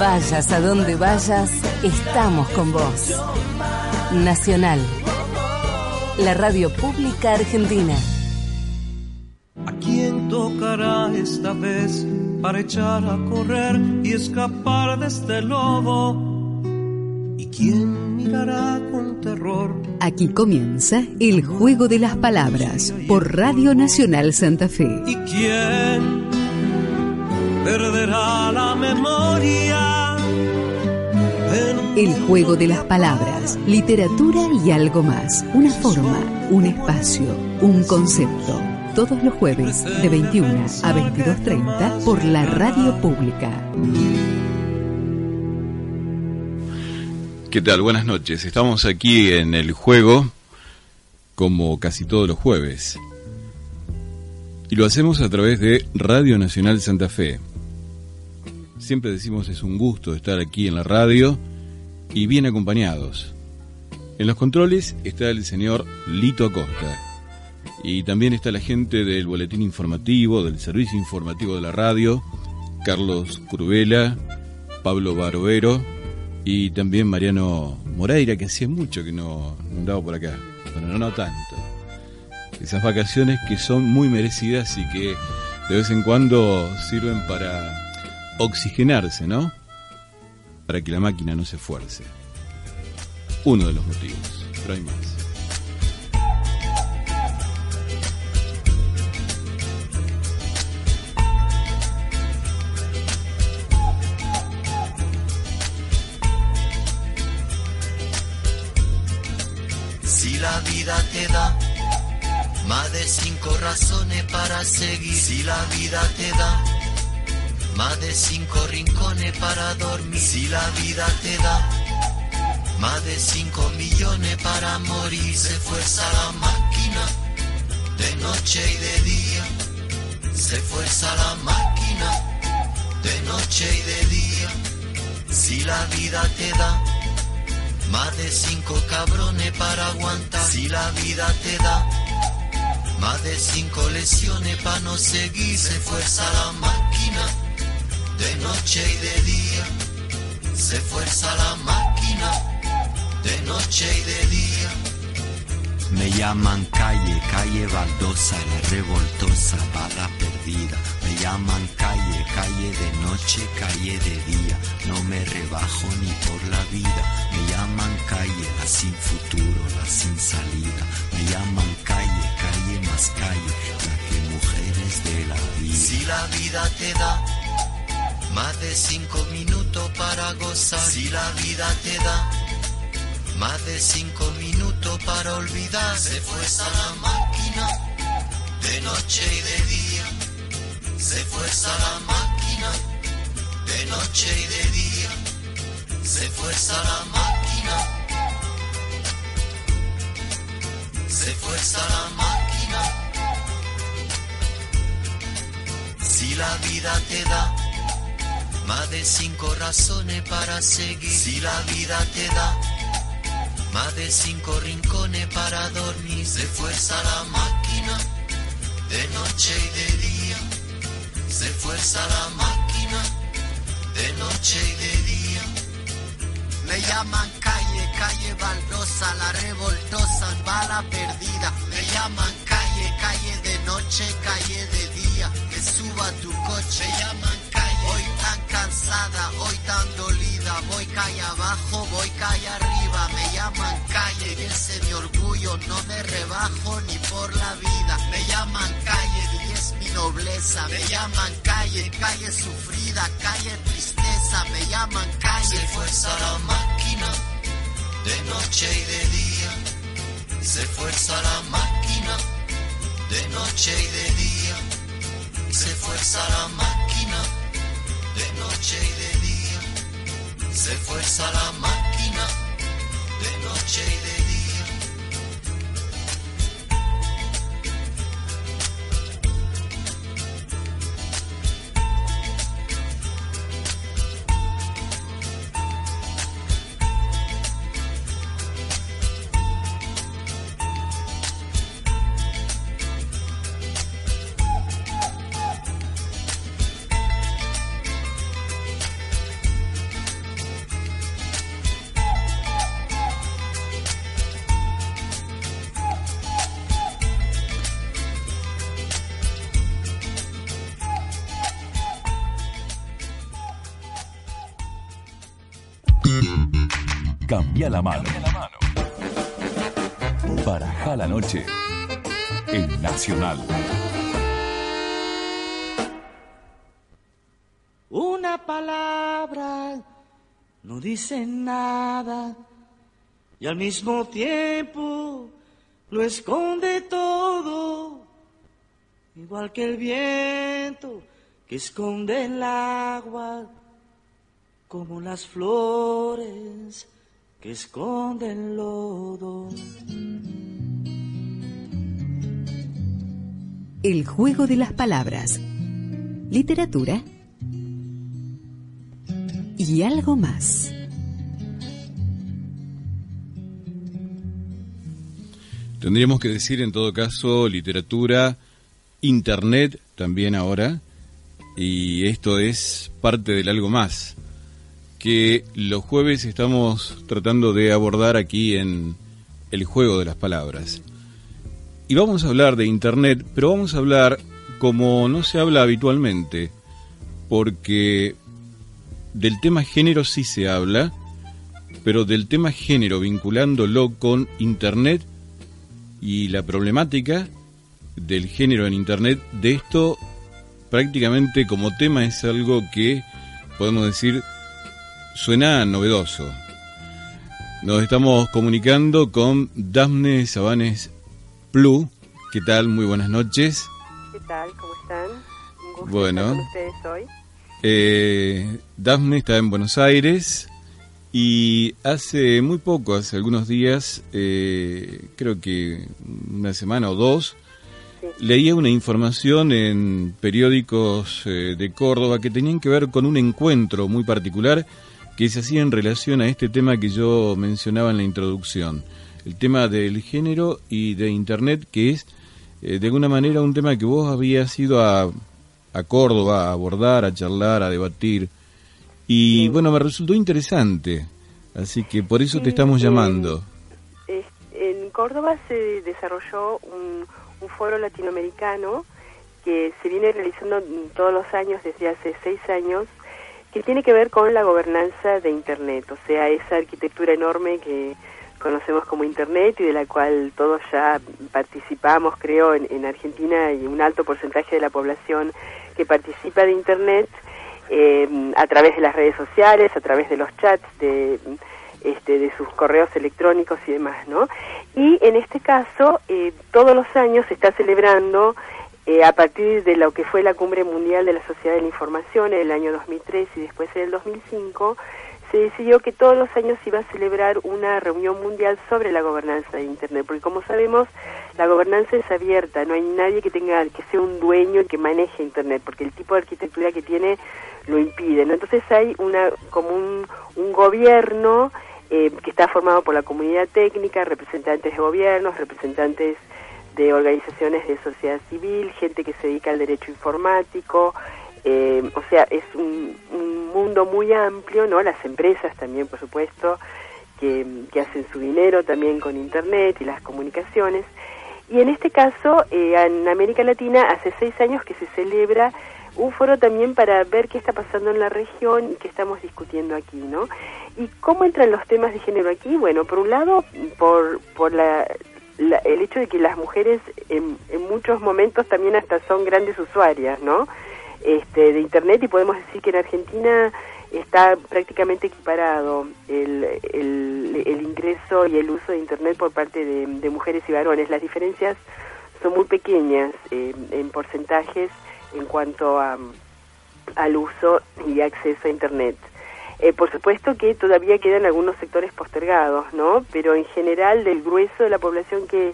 Vayas a donde vayas, estamos con vos. Nacional. La radio pública argentina. ¿A quién tocará esta vez para echar a correr y escapar de este lobo? ¿Y quién mirará con terror? Aquí comienza el juego de las palabras por Radio Nacional Santa Fe. ¿Y quién perderá la memoria? El juego de las palabras, literatura y algo más. Una forma, un espacio, un concepto. Todos los jueves de 21 a 22.30 por la radio pública. ¿Qué tal? Buenas noches. Estamos aquí en el juego como casi todos los jueves. Y lo hacemos a través de Radio Nacional Santa Fe. Siempre decimos es un gusto estar aquí en la radio y bien acompañados. En los controles está el señor Lito Acosta. Y también está la gente del boletín informativo, del servicio informativo de la radio, Carlos Curvela, Pablo Barovero y también Mariano Moreira, que hacía mucho que no, andaba por acá, pero no, no tanto. Esas vacaciones que son muy merecidas y que de vez en cuando sirven para oxigenarse, ¿no? Para que la máquina no se esfuerce. Uno de los motivos, pero hay más. Si la vida te da más de cinco razones para seguir, si la vida te da más de cinco rincones para dormir, si la vida te da más de cinco millones para morir, se fuerza la máquina de noche y de día, se fuerza la máquina de noche y de día, si la vida te da más de cinco cabrones para aguantar si la vida te da. Más de cinco lesiones para no seguir. Se fuerza la máquina de noche y de día. Se fuerza la máquina de noche y de día. Me llaman calle, calle baldosa, la revoltosa, bala perdida. Me llaman calle, calle de noche, calle de día. No me rebajo ni por la vida. Me llaman calle, la sin futuro, la sin salida. Me llaman calle, calle más calle, la que mujeres de la vida. Si la vida te da más de cinco minutos para gozar, si la vida te da más de cinco minutos para olvidar. Se fuerza la máquina de noche y de día. Se fuerza la máquina de noche y de día. Se fuerza la máquina. Se fuerza la máquina. Si la vida te da más de cinco razones para seguir. Si la vida te da más de cinco rincones para dormir. Se fuerza la máquina de noche y de día. Se fuerza la máquina de noche y de día. Me llaman calle, calle baldosa, la revoltosa, bala perdida. Me llaman calle, calle de noche, calle de día. Que suba tu coche. Me llaman tan cansada, hoy tan dolida. Voy calle abajo, voy calle arriba. Me llaman calle, y ese mi orgullo. No me rebajo ni por la vida. Me llaman calle, y es mi nobleza. Me llaman calle, calle sufrida, calle tristeza. Me llaman calle. Se fuerza la máquina de noche y de día. Se fuerza la máquina de noche y de día. Se fuerza la máquina noche y de día, se fuerza la máquina de noche y de día. La mano. Baraja la noche. En Nacional. Una palabra no dice nada y al mismo tiempo lo esconde todo, igual que el viento que esconde el agua, como las flores que esconden lodo. El juego de las palabras. Literatura. Y algo más. Tendríamos que decir en todo caso literatura, internet también ahora, y esto es parte del algo más que los jueves estamos tratando de abordar aquí en el juego de las palabras. Y vamos a hablar de Internet, pero vamos a hablar como no se habla habitualmente, porque del tema género sí se habla, pero del tema género vinculándolo con Internet y la problemática del género en Internet, de esto prácticamente como tema es algo que podemos decir suena novedoso. Nos estamos comunicando con Dafne Sabanes Plu. ¿Qué tal? Muy buenas noches. ¿Qué tal? ¿Cómo están? Un gusto Bueno. estar con ustedes hoy. Eh, Dafne está en Buenos Aires y hace muy poco, hace algunos días, eh, creo que una semana o dos, Sí. leía una información en periódicos eh, de Córdoba que tenían que ver con un encuentro muy particular que se hacía en relación a este tema que yo mencionaba en la introducción, el tema del género y de Internet, que es eh, de alguna manera un tema que vos habías ido a, a Córdoba a abordar, a charlar, a debatir, y bueno, me resultó interesante, así que por eso Sí, te estamos llamando. Es- En Córdoba se desarrolló un, un foro latinoamericano que se viene realizando todos los años desde hace seis años, que tiene que ver con la gobernanza de Internet, o sea, esa arquitectura enorme que conocemos como Internet y de la cual todos ya participamos, creo, en, en Argentina y un alto porcentaje de la población que participa de Internet eh, a través de las redes sociales, a través de los chats, de, este, de sus correos electrónicos y demás, ¿no? Y en este caso, eh, todos los años se está celebrando eh, a partir de lo que fue la Cumbre Mundial de la Sociedad de la Información en el año 2003 y después en el 2005, se decidió que todos los años se iba a celebrar una reunión mundial sobre la gobernanza de Internet, porque como sabemos, la gobernanza es abierta, no hay nadie que tenga que sea un dueño y que maneje Internet, porque el tipo de arquitectura que tiene lo impide, ¿no? Entonces hay una como un, un gobierno eh, que está formado por la comunidad técnica, representantes de gobiernos, representantes de organizaciones de sociedad civil, gente que se dedica al derecho informático, eh, o sea, es un, un mundo muy amplio, ¿no? Las empresas también, por supuesto, que, que hacen su dinero también con Internet y las comunicaciones. Y en este caso, eh, en América Latina, hace seis años que se celebra un foro también para ver qué está pasando en la región y qué estamos discutiendo aquí, ¿no? ¿Y cómo entran los temas de género aquí? Bueno, por un lado, por, por la, la- el hecho de que las mujeres en, en muchos momentos también hasta son grandes usuarias, ¿no? Este, de Internet y podemos decir que en Argentina está prácticamente equiparado el, el, el ingreso y el uso de Internet por parte de, de mujeres y varones. Las diferencias son muy pequeñas eh, en porcentajes en cuanto a, al uso y acceso a Internet. Eh, por supuesto que todavía quedan algunos sectores postergados, ¿no? Pero en general del grueso de la población que,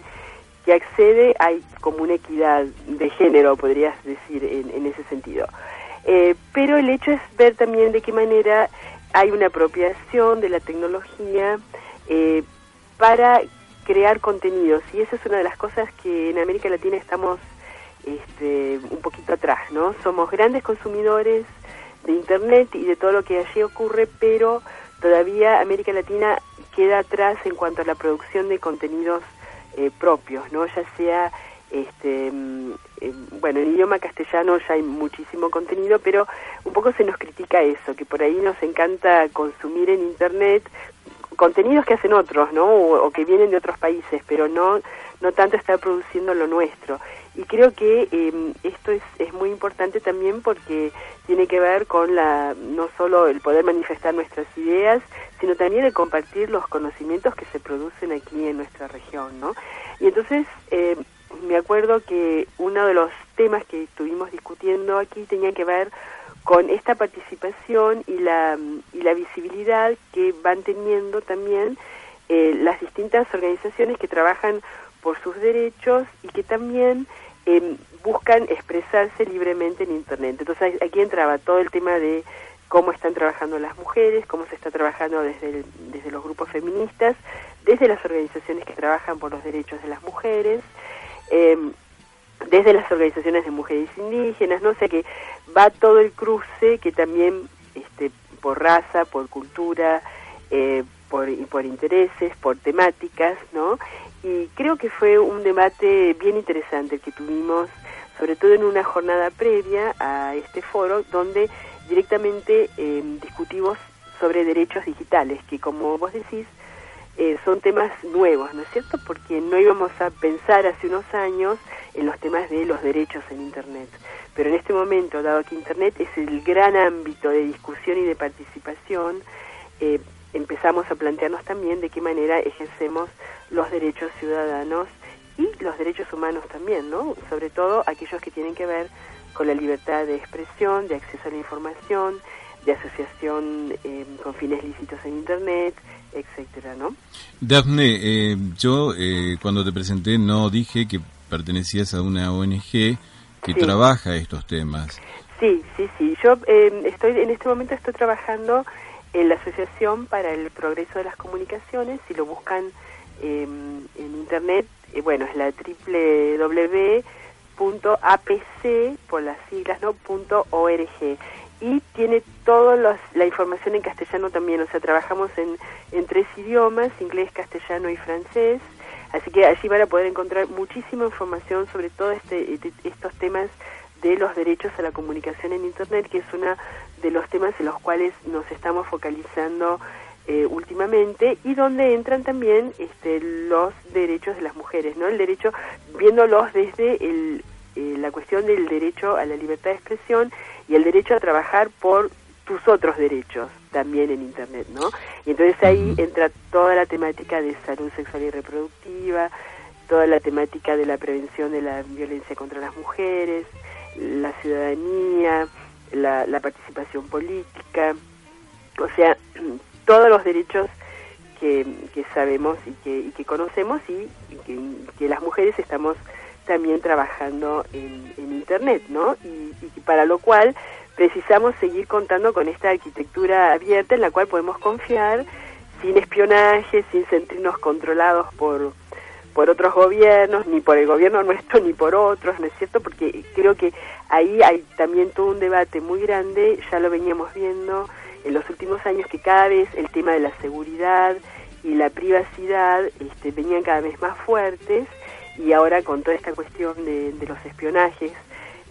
que accede hay como una equidad de género, podrías decir, en, ese sentido. Eh, pero el hecho es ver también de qué manera hay una apropiación de la tecnología eh, para crear contenidos y esa es una de las cosas que en América Latina estamos este, un poquito atrás, ¿no? Somos grandes consumidores de Internet y de todo lo que allí ocurre, pero todavía América Latina queda atrás en cuanto a la producción de contenidos eh, propios, ¿no? Ya sea, este, mm, eh, bueno, en idioma castellano ya hay muchísimo contenido, pero un poco se nos critica eso, que por ahí nos encanta consumir en Internet contenidos que hacen otros, ¿no? O, que vienen de otros países, pero no, no tanto estar produciendo lo nuestro. Y creo que eh, esto es, es muy importante también porque tiene que ver con la no solo el poder manifestar nuestras ideas, sino también el compartir los conocimientos que se producen aquí en nuestra región, ¿no? Y entonces eh, me acuerdo que uno de los temas que estuvimos discutiendo aquí tenía que ver con esta participación y la, y la visibilidad que van teniendo también eh, las distintas organizaciones que trabajan por sus derechos y que también eh, buscan expresarse libremente en Internet. Entonces aquí entraba todo el tema de cómo están trabajando las mujeres, cómo se está trabajando desde, desde los grupos feministas, desde las organizaciones que trabajan por los derechos de las mujeres, em, desde las organizaciones de mujeres indígenas, no sé, que va todo el cruce que también este, por raza, por cultura, eh, por, por intereses, por temáticas, ¿no? Y creo que fue un debate bien interesante el que tuvimos, sobre todo en una jornada previa a este foro, donde directamente eh, discutimos sobre derechos digitales, que como vos decís, eh, son temas nuevos, ¿no es cierto? Porque no íbamos a pensar hace unos años en los temas de los derechos en Internet. Pero en este momento, dado que Internet es el gran ámbito de discusión y de participación, eh, empezamos a plantearnos también de qué manera ejercemos los derechos ciudadanos y los derechos humanos también, ¿no? Sobre todo aquellos que tienen que ver con la libertad de expresión, de acceso a la información, de asociación eh, con fines lícitos en Internet, etcétera, ¿no? Dafne, eh, yo eh, cuando te presenté no dije que pertenecías a una ONG que trabaja estos temas. Sí, sí, sí. Yo estoy en este momento estoy trabajando en la Asociación para el Progreso de las Comunicaciones. Si lo buscan Em, en internet, eh, bueno, es la www.apc, por las siglas, ¿no? .org. Y tiene toda la información en castellano también, o sea, trabajamos en, en tres idiomas, inglés, castellano y francés, así que allí van a poder encontrar muchísima información sobre todos este, estos temas de los derechos a la comunicación en Internet, que es uno de los temas en los cuales nos estamos focalizando eh, últimamente y donde entran también este, los derechos de las mujeres, ¿no? El derecho, viéndolos desde el, eh, la cuestión del derecho a la libertad de expresión y el derecho a trabajar por tus otros derechos también en Internet, ¿no? Y entonces ahí entra toda la temática de salud sexual y reproductiva, toda la temática de la prevención de la violencia contra las mujeres, la ciudadanía, la, participación política, o sea, todos los derechos que, sabemos y que, que conocemos y, que, las mujeres estamos también trabajando en, Internet, ¿no? Y, para lo cual precisamos seguir contando con esta arquitectura abierta en la cual podemos confiar sin espionaje, sin sentirnos controlados por, por otros gobiernos, ni por el gobierno nuestro, ni por otros, ¿no es cierto? Porque creo que ahí hay también todo un debate muy grande, ya lo veníamos viendo, en los últimos años que cada vez el tema de la seguridad y la privacidad este, venían cada vez más fuertes y ahora con toda esta cuestión de, los espionajes,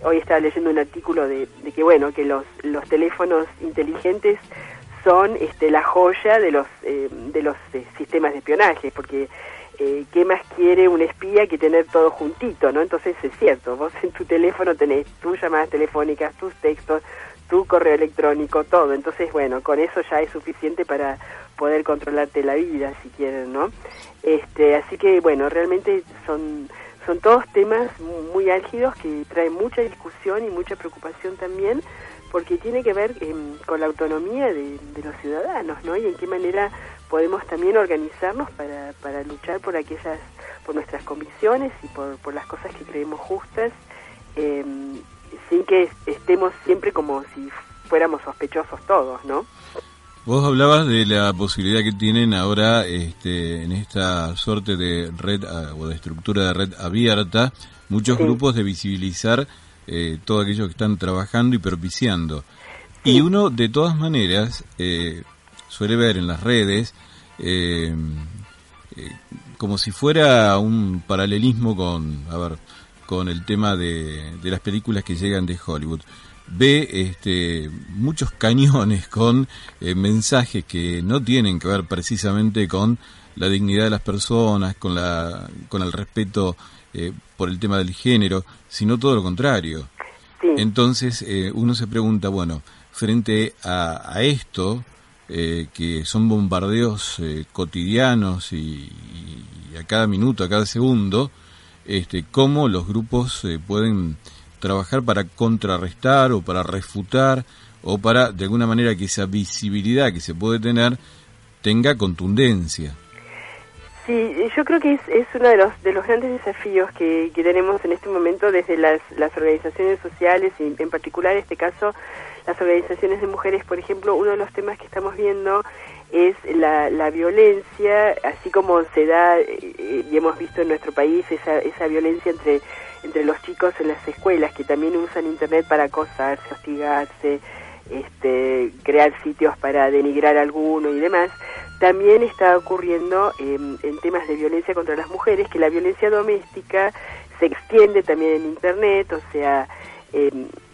hoy estaba leyendo un artículo de, que bueno que los, los teléfonos inteligentes son este, la joya de los eh, de los eh, sistemas de espionaje porque eh, qué más quiere un espía que tener todo juntito no entonces es cierto vos en tu teléfono tenés tus llamadas telefónicas tus textos tu correo electrónico, todo. Entonces, bueno, con eso ya es suficiente para poder controlarte la vida, si quieren, ¿no? Este, así que, bueno, realmente son, son todos temas muy álgidos que traen mucha discusión y mucha preocupación también, porque tiene que ver em, con la autonomía de, los ciudadanos, ¿no? Y en qué manera podemos también organizarnos para, para luchar por aquellas, por nuestras convicciones y por, por las cosas que creemos justas, em, sin que estemos siempre como si fuéramos sospechosos todos, ¿no? Vos hablabas de la posibilidad que tienen ahora este, en esta suerte de red o de estructura de red abierta, muchos grupos de visibilizar eh, todo aquello que están trabajando y propiciando. Y uno, de todas maneras, eh, suele ver en las redes eh, como si fuera un paralelismo con, a ver, con el tema de, de las películas que llegan de Hollywood ve este, muchos cañones con eh, mensajes que no tienen que ver precisamente con la dignidad de las personas, con, la, con el respeto eh, por el tema del género, sino todo lo contrario. Entonces eh, uno se pregunta, bueno, frente a, a esto, que son bombardeos cotidianos y, y, a cada minuto, a cada segundo, este, cómo los grupos pueden trabajar para contrarrestar o para refutar o para, de alguna manera, que esa visibilidad que se puede tener tenga contundencia. Sí, yo creo que es, es uno de los, de los grandes desafíos que, que tenemos en este momento desde las, las organizaciones sociales y en particular en este caso las organizaciones de mujeres, por ejemplo, uno de los temas que estamos viendo es la, la violencia, así como se da eh, y hemos visto en nuestro país esa, esa violencia entre entre los chicos en las escuelas que también usan internet para acosarse, hostigarse, este, crear sitios para denigrar a alguno y demás, también está ocurriendo en temas de violencia contra las mujeres, que la violencia doméstica se extiende también en internet, o sea,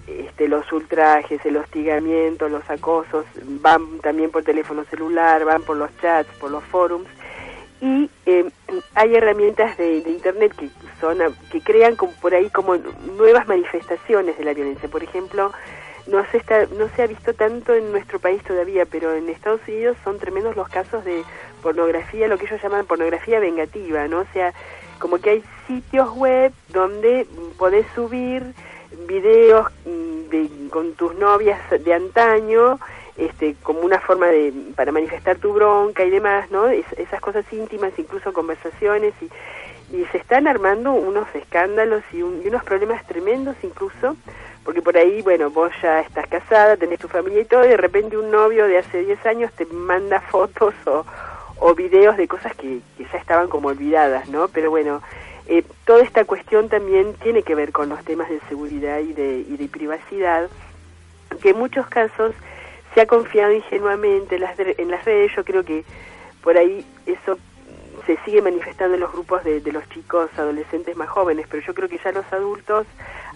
este, los ultrajes, el hostigamiento, los acosos, van también por teléfono celular, van por los chats, por los forums, y eh, hay herramientas de, internet que son que crean como por ahí como nuevas manifestaciones de la violencia. Por ejemplo no se está no se ha visto tanto en nuestro país todavía pero en Estados Unidos son tremendos los casos de pornografía lo que ellos llaman pornografía vengativa no o sea como que hay sitios web donde podés subir videos mm, de, con tus novias de antaño este, como una forma de para manifestar tu bronca y demás, ¿no? esas cosas íntimas, incluso conversaciones y, y se están armando unos escándalos y, unos problemas tremendos incluso, porque por ahí, bueno, vos ya estás casada, tenés tu familia y todo, y de repente un novio de hace 10 años te manda fotos o, o videos de cosas que, que ya estaban como olvidadas, ¿no? Pero bueno, eh, toda esta cuestión también tiene que ver con los temas de seguridad y de, y de privacidad, que en muchos casos se ha confiado ingenuamente en las, en las redes, yo creo que por ahí eso se sigue manifestando en los grupos de, los chicos adolescentes más jóvenes, pero yo creo que ya los adultos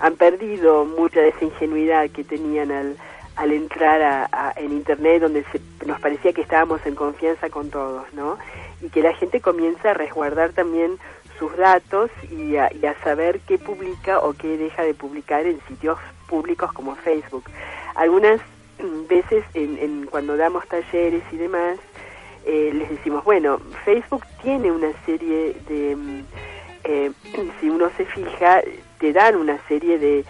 han perdido mucha de esa ingenuidad que tenían al, al entrar a, en Internet, donde se, nos parecía que estábamos en confianza con todos, ¿no? Y que la gente comienza a resguardar también sus datos y a, y a saber qué publica o qué deja de publicar en sitios públicos como Facebook. Algunas veces en, en cuando damos talleres y demás, eh, les decimos, bueno, Facebook tiene una serie de, mm, eh, si uno se fija, te dan una serie de,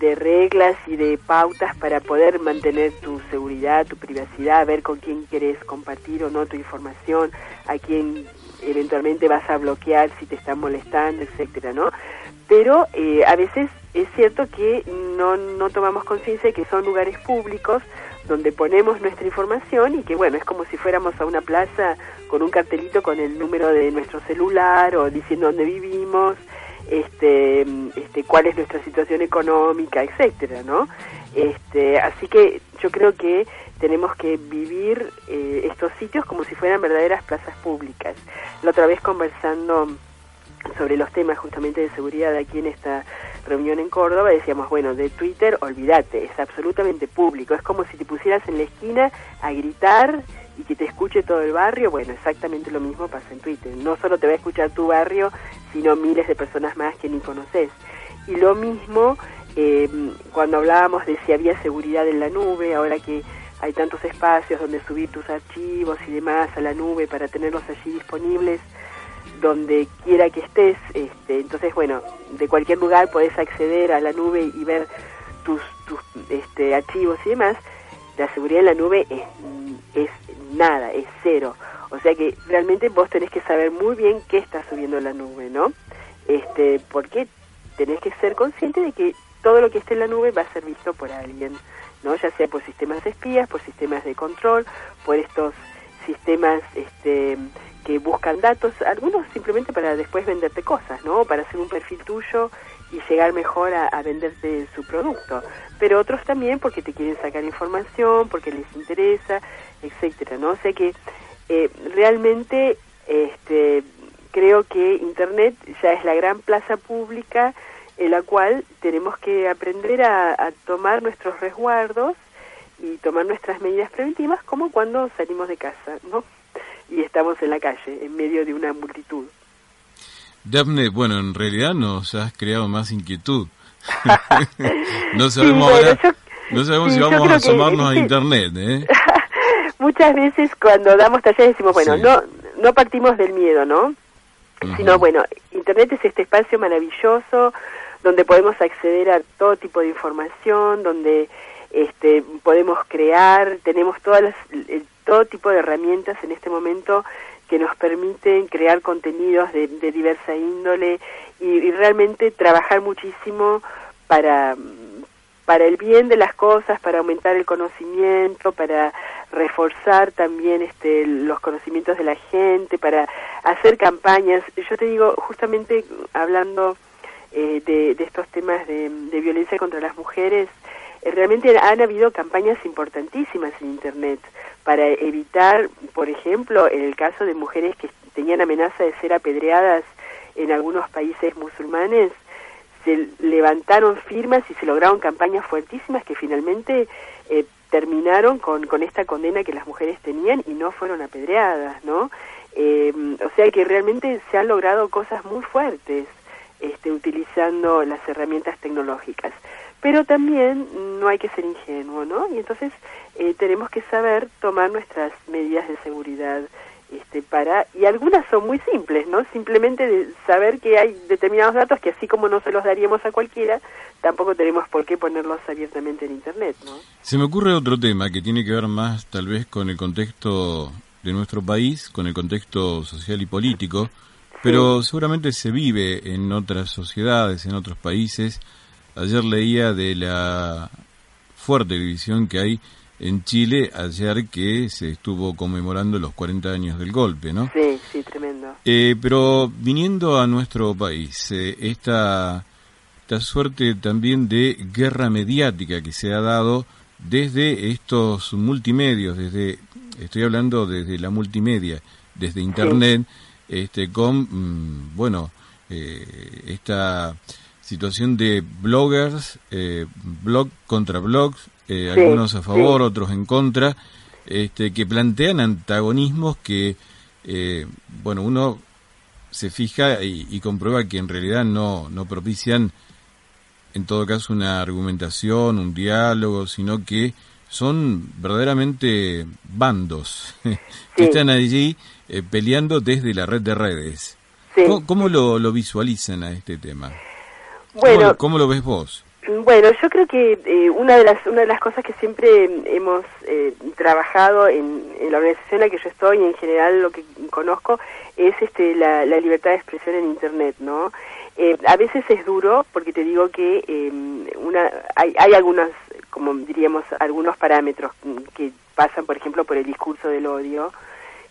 de reglas y de pautas para poder mantener tu seguridad, tu privacidad, ver con quién quieres compartir o no tu información, a quién eventualmente vas a bloquear si te están molestando, etcétera, ¿no? Pero eh, a veces es cierto que no, no tomamos conciencia de que son lugares públicos donde ponemos nuestra información y que bueno, es como si fuéramos a una plaza con un cartelito con el número de nuestro celular o diciendo dónde vivimos, este, este, cuál es nuestra situación económica, etcétera, ¿no? Este, así que yo creo que tenemos que vivir eh, estos sitios como si fueran verdaderas plazas públicas. La otra vez conversando sobre los temas justamente de seguridad aquí en esta reunión en Córdoba, decíamos, bueno, de Twitter olvídate, es absolutamente público, es como si te pusieras en la esquina a gritar y que te escuche todo el barrio, bueno, exactamente lo mismo pasa en Twitter, no solo te va a escuchar tu barrio, sino miles de personas más que ni conoces. Y lo mismo eh, cuando hablábamos de si había seguridad en la nube, ahora que hay tantos espacios donde subir tus archivos y demás a la nube para tenerlos allí disponibles, donde quiera que estés. Este, entonces, bueno, de cualquier lugar podés acceder a la nube y ver tus, tus este, archivos y demás, la seguridad en la nube es, es nada, es cero. O sea que realmente vos tenés que saber muy bien qué está subiendo la nube, ¿no? Este, porque tenés que ser consciente de que todo lo que esté en la nube va a ser visto por alguien, ¿no? Ya sea por sistemas de espías, por sistemas de control, por estos sistemas este, que buscan datos, algunos simplemente para después venderte cosas, ¿no? Para hacer un perfil tuyo y llegar mejor a, venderte su producto. Pero otros también porque te quieren sacar información, porque les interesa, etcétera, ¿no? O sea que eh, realmente este, creo que Internet ya es la gran plaza pública en la cual tenemos que aprender a, a tomar nuestros resguardos y tomar nuestras medidas preventivas como cuando salimos de casa, ¿no? Y estamos en la calle, en medio de una multitud. Daphne, bueno, en realidad nos has creado más inquietud. no sabemos, sí, bueno, yo, no sabemos sí, si vamos a asomarnos que, a Internet, ¿eh? Muchas veces cuando damos talleres decimos, bueno, sí. no, no partimos del miedo, ¿no? Uh -huh. Sino, bueno, Internet es este espacio maravilloso donde podemos acceder a todo tipo de información, donde este, podemos crear, tenemos todas las, todo tipo de herramientas en este momento que nos permiten crear contenidos de, de diversa índole y, realmente trabajar muchísimo para, para el bien de las cosas, para aumentar el conocimiento, para reforzar también este, los conocimientos de la gente, para hacer campañas. Yo te digo, justamente hablando eh, de, estos temas de, violencia contra las mujeres, eh, realmente han habido campañas importantísimas en Internet para evitar, por ejemplo, en el caso de mujeres que tenían amenaza de ser apedreadas en algunos países musulmanes, se levantaron firmas y se lograron campañas fuertísimas que finalmente eh, terminaron con, con esta condena que las mujeres tenían y no fueron apedreadas, ¿no? Eh, o sea que realmente se han logrado cosas muy fuertes este, utilizando las herramientas tecnológicas. Pero también no hay que ser ingenuo, ¿no? Y entonces eh, tenemos que saber tomar nuestras medidas de seguridad este, para y algunas son muy simples, ¿no? Simplemente de saber que hay determinados datos que así como no se los daríamos a cualquiera, tampoco tenemos por qué ponerlos abiertamente en Internet, ¿no? Se me ocurre otro tema que tiene que ver más tal vez con el contexto de nuestro país, con el contexto social y político, pero seguramente se vive en otras sociedades, en otros países. Ayer leía de la fuerte división que hay en Chile ayer que se estuvo conmemorando los 40 años del golpe, ¿no? Sí, sí, tremendo. Eh, pero viniendo a nuestro país, eh, esta, esta suerte también de guerra mediática que se ha dado desde estos multimedios, desde, estoy hablando desde la multimedia, desde Internet, sí. este, con, mmm, bueno, eh, esta situación de bloggers, eh, blog contra blogs, eh, sí, algunos a favor, sí. otros en contra, este, que plantean antagonismos que, eh, bueno, uno se fija y, y, comprueba que en realidad no, no propician, en todo caso, una argumentación, un diálogo, sino que son verdaderamente bandos que están allí eh, peleando desde la red de redes. ¿Cómo, ¿Cómo, lo, lo visualizan a este tema? Bueno, ¿Cómo, ¿Cómo, lo ves vos? Bueno, yo creo que eh, una de las una de las cosas que siempre hemos eh, trabajado en, en, la organización en la que yo estoy y en general lo que conozco es este la, la libertad de expresión en Internet, ¿no? Eh, a veces es duro porque te digo que eh, una hay, hay algunas, como diríamos, algunos parámetros que pasan, por ejemplo, por el discurso del odio,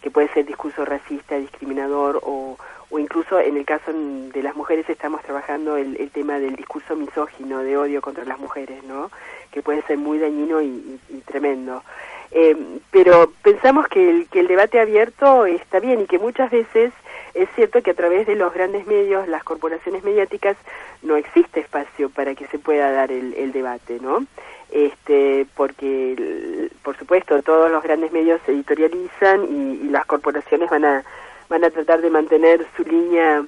que puede ser discurso racista, discriminador o o incluso en el caso de las mujeres estamos trabajando el, el, tema del discurso misógino de odio contra las mujeres, ¿no? Que puede ser muy dañino y, y, tremendo. Eh, pero pensamos que el, que el debate abierto está bien y que muchas veces es cierto que a través de los grandes medios, las corporaciones mediáticas, no existe espacio para que se pueda dar el, el debate, ¿no? Este, porque, por supuesto, todos los grandes medios se editorializan y, y las corporaciones van a van a tratar de mantener su línea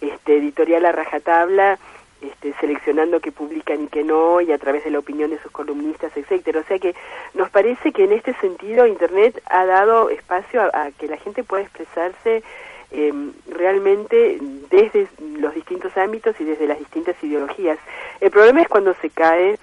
este, editorial a rajatabla, este, seleccionando qué publican y qué no, y a través de la opinión de sus columnistas, etcétera. O sea que nos parece que en este sentido Internet ha dado espacio a, a que la gente pueda expresarse eh, realmente desde los distintos ámbitos y desde las distintas ideologías. El problema es cuando se cae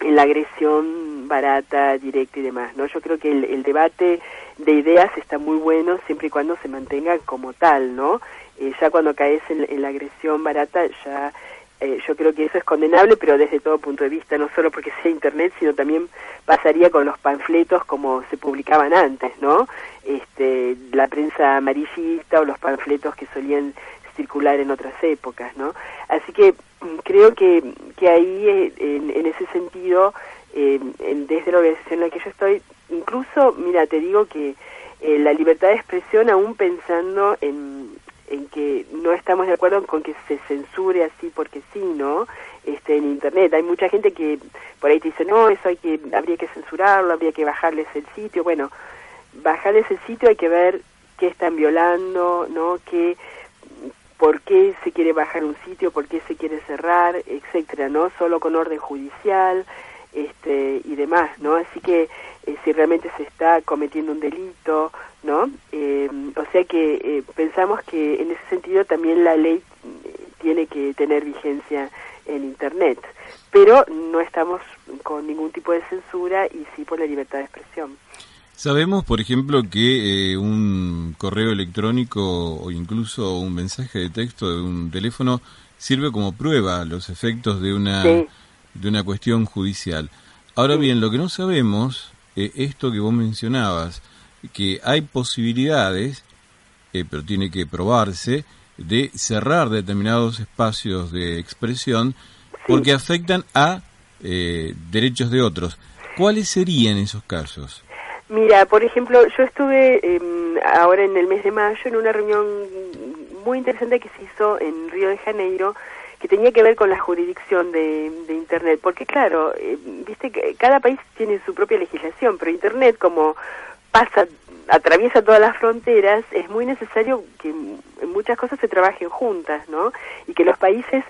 en la agresión barata, directa y demás, ¿no? Yo creo que el, debate de ideas está muy bueno siempre y cuando se mantenga como tal, ¿no? Eh, ya cuando caes en, la agresión barata, ya eh, yo creo que eso es condenable, pero desde todo punto de vista, no solo porque sea Internet, sino también pasaría con los panfletos como se publicaban antes, ¿no? Este, la prensa amarillista o los panfletos que solían circular en otras épocas, ¿no? Así que mm, creo que, que ahí, eh, en, ese sentido, desde la organización en la que yo estoy, incluso, mira, te digo que eh, la libertad de expresión, aún pensando en, en que no estamos de acuerdo con que se censure así porque sí, ¿no? Este, en internet. Hay mucha gente que por ahí te dice, no, eso hay que, habría que censurarlo, habría que bajarles el sitio. Bueno, bajarles el sitio hay que ver qué están violando, ¿no? Qué, por qué se quiere bajar un sitio, por qué se quiere cerrar, etcétera, ¿no? Solo con orden judicial este, y demás, ¿no? Así que eh, si realmente se está cometiendo un delito, ¿no? Eh, o sea que eh, pensamos que en ese sentido también la ley tiene que tener vigencia en Internet, pero no estamos con ningún tipo de censura y sí por la libertad de expresión. Sabemos, por ejemplo, que eh, un correo electrónico o incluso un mensaje de texto de un teléfono sirve como prueba los efectos de una, de una cuestión judicial. Ahora bien, lo que no sabemos, es esto que vos mencionabas, que hay posibilidades, eh, pero tiene que probarse, de cerrar determinados espacios de expresión porque afectan a eh, derechos de otros. ¿Cuáles serían esos casos? Mira, por ejemplo, yo estuve em, ahora en el mes de mayo en una reunión muy interesante que se hizo en Río de Janeiro que tenía que ver con la jurisdicción de, Internet, porque claro, eh, viste que cada país tiene su propia legislación, pero Internet como pasa, atraviesa todas las fronteras, es muy necesario que muchas cosas se trabajen juntas, ¿no? Y que los países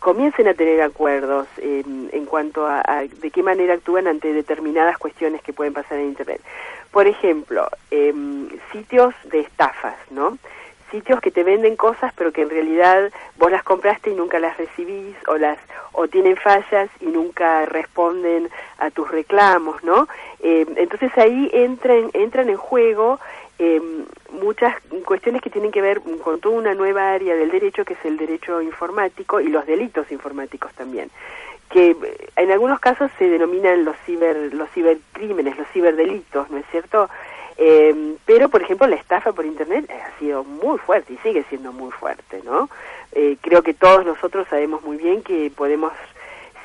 comiencen a tener acuerdos en cuanto a, de qué manera actúan ante determinadas cuestiones que pueden pasar en Internet. Por ejemplo, em, sitios de estafas, ¿no? Sitios que te venden cosas pero que en realidad vos las compraste y nunca las recibís o las o tienen fallas y nunca responden a tus reclamos, ¿no? Em, entonces ahí entran entran en juego eh, muchas cuestiones que tienen que ver con toda una nueva área del derecho que es el derecho informático y los delitos informáticos también que eh, en algunos casos se denominan los ciber los cibercrímenes los ciberdelitos no es cierto eh, pero por ejemplo la estafa por internet ha sido muy fuerte y sigue siendo muy fuerte no eh, creo que todos nosotros sabemos muy bien que podemos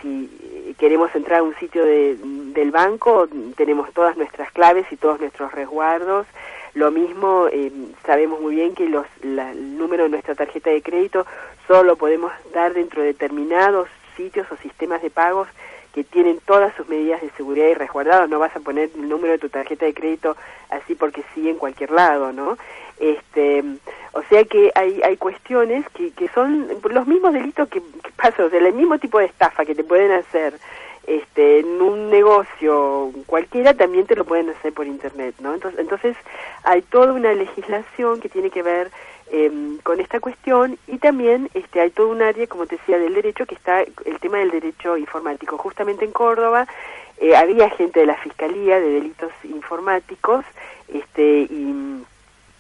si queremos entrar a un sitio de, del banco tenemos todas nuestras claves y todos nuestros resguardos. Lo mismo, eh, sabemos muy bien que los, el número de nuestra tarjeta de crédito solo podemos dar dentro de determinados sitios o sistemas de pagos que tienen todas sus medidas de seguridad y resguardados. No vas a poner el número de tu tarjeta de crédito así porque sí en cualquier lado, ¿no? Este, o sea que hay, hay cuestiones que, que son los mismos delitos que, que pasan, o sea, el mismo tipo de estafa que te pueden hacer este, en un negocio cualquiera también te lo pueden hacer por internet, ¿no? Entonces, entonces hay toda una legislación que tiene que ver em, con esta cuestión y también este, hay todo un área, como te decía, del derecho que está el tema del derecho informático. Justamente en Córdoba eh, había gente de la Fiscalía de Delitos Informáticos este, y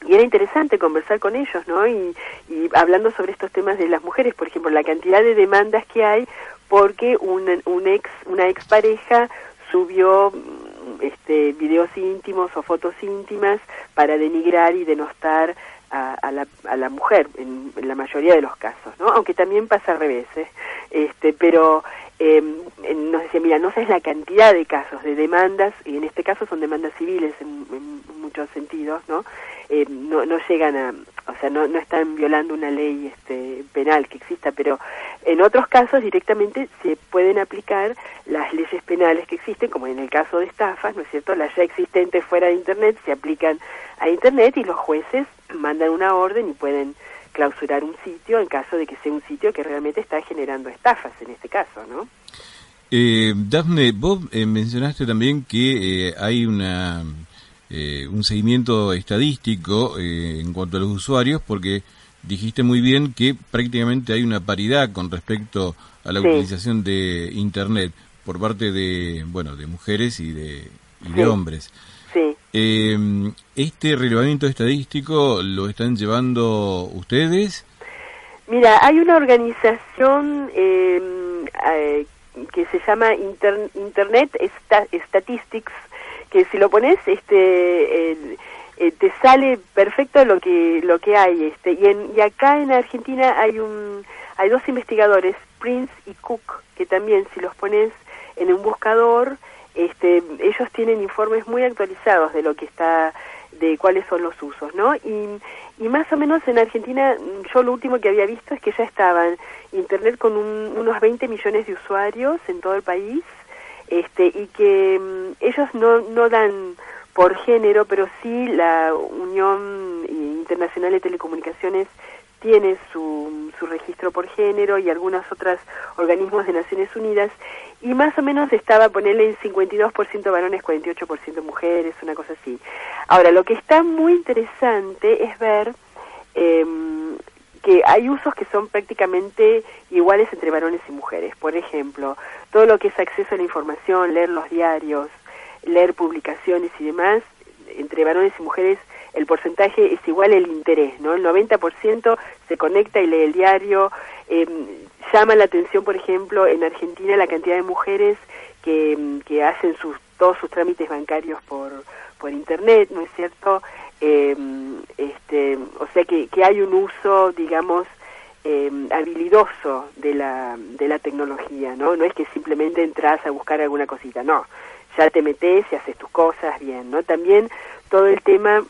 era interesante conversar con ellos, ¿no? Y, hablando sobre estos temas de las mujeres, por ejemplo, la cantidad de demandas que hay porque un, un ex, una expareja subió este, videos íntimos o fotos íntimas para denigrar y denostar a, la, a la mujer en, la mayoría de los casos, ¿no? Aunque también pasa al revés, ¿eh? este, pero eh, nos decía, mira, no sabes la cantidad de casos de demandas, y en este caso son demandas civiles en, en muchos sentidos, ¿no? Eh, no, no llegan a, o sea, no, no están violando una ley este, penal que exista, pero en otros casos directamente se pueden aplicar las leyes penales que existen, como en el caso de estafas, ¿no es cierto? Las ya existentes fuera de Internet se aplican a Internet y los jueces mandan una orden y pueden clausurar un sitio en caso de que sea un sitio que realmente está generando estafas, en este caso, ¿no? Eh, Dafne, vos eh, mencionaste también que eh, hay una eh, un seguimiento estadístico eh, en cuanto a los usuarios, porque dijiste muy bien que prácticamente hay una paridad con respecto a la utilización de Internet. por parte de, bueno, de mujeres y de, y de hombres. Sí. Eh, ¿Este relevamiento estadístico lo están llevando ustedes? Mira, hay una organización eh, eh, que se llama Internet Statistics, que si lo pones, este, eh, te sale perfecto lo que lo que hay, este, y, en, y acá en Argentina hay un hay dos investigadores, Prince y Cook, que también si los pones en un buscador, este, ellos tienen informes muy actualizados de lo que está de cuáles son los usos, ¿no? Y, y más o menos en Argentina, yo lo último que había visto es que ya estaban Internet con unos 20 millones de usuarios en todo el país, este, y que mm, ellos no, no dan por género, pero sí la Unión Internacional de Telecomunicaciones tiene su, su registro por género y algunos otros organismos de Naciones Unidas y más o menos estaba ponerle en 52% varones, 48% mujeres, una cosa así. Ahora, lo que está muy interesante es ver em, que hay usos que son prácticamente iguales entre varones y mujeres. Por ejemplo, todo lo que es acceso a la información, leer los diarios, leer publicaciones y demás, entre varones y mujeres el porcentaje es igual el interés, ¿no? El 90% se conecta y lee el diario, eh, llama la atención, por ejemplo, en Argentina la cantidad de mujeres que, que hacen sus, todos sus trámites bancarios por, por Internet, ¿no es cierto? Eh, este, o sea que, que hay un uso, digamos, eh, habilidoso de la, de la tecnología, ¿no? No es que simplemente entras a buscar alguna cosita, no. Ya te metes y haces tus cosas bien, ¿no? También todo el tema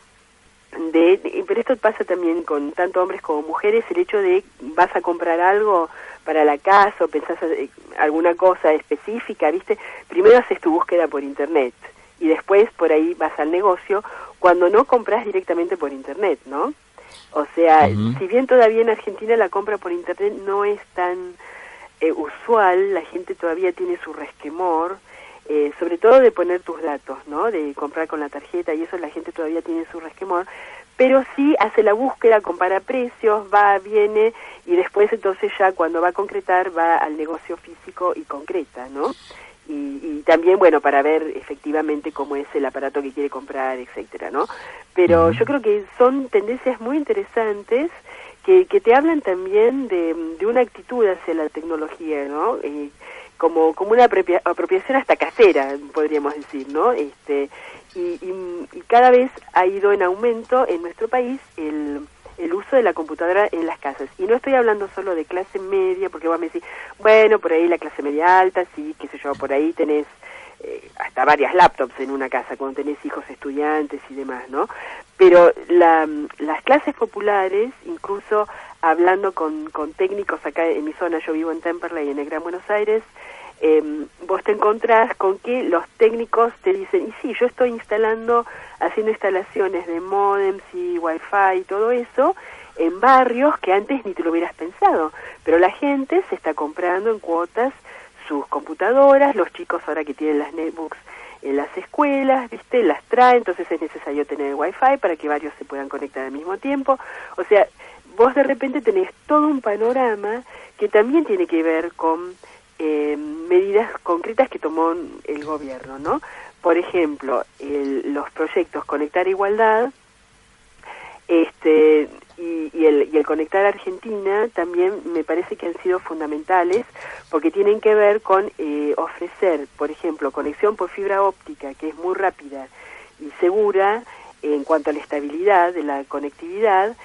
de, pero esto pasa también con tanto hombres como mujeres, el hecho de vas a comprar algo para la casa o pensás eh, alguna cosa específica, ¿viste? Primero haces tu búsqueda por internet y después por ahí vas al negocio cuando no compras directamente por internet, ¿no? O sea, si bien todavía en Argentina la compra por internet no es tan eh, usual, la gente todavía tiene su resquemor, eh, sobre todo de poner tus datos, ¿no? De comprar con la tarjeta y eso la gente todavía tiene su resquemor, pero sí hace la búsqueda, compara precios, va, viene y después entonces ya cuando va a concretar va al negocio físico y concreta, ¿no? Y, también, bueno, para ver efectivamente cómo es el aparato que quiere comprar, etcétera, ¿no? Pero yo creo que son tendencias muy interesantes que, que te hablan también de, de una actitud hacia la tecnología, ¿no? Eh, como, como una apropiación hasta casera, podríamos decir, ¿no? Este, y, y, cada vez ha ido en aumento en nuestro país el, el uso de la computadora en las casas. Y no estoy hablando solo de clase media, porque vos me decís, bueno, por ahí la clase media alta, sí, qué sé yo, por ahí tenés eh, hasta varias laptops en una casa cuando tenés hijos estudiantes y demás, ¿no? Pero la, las clases populares, incluso hablando con, con técnicos acá en mi zona, yo vivo en Temperley, en el Gran Buenos Aires, eh, vos te encontrás con que los técnicos te dicen, y sí, yo estoy instalando, haciendo instalaciones de modems y wifi y todo eso, en barrios que antes ni te lo hubieras pensado, pero la gente se está comprando en cuotas sus computadoras, los chicos ahora que tienen las netbooks en las escuelas, ¿viste? Las traen, entonces es necesario tener wifi para que varios se puedan conectar al mismo tiempo. O sea, vos de repente tenés todo un panorama que también tiene que ver con eh, medidas concretas que tomó el gobierno, ¿no? Por ejemplo, los proyectos Conectar Igualdad este, y, el, y el Conectar Argentina también me parece que han sido fundamentales porque tienen que ver con eh, ofrecer, por ejemplo, conexión por fibra óptica, que es muy rápida y segura en cuanto a la estabilidad de la conectividad,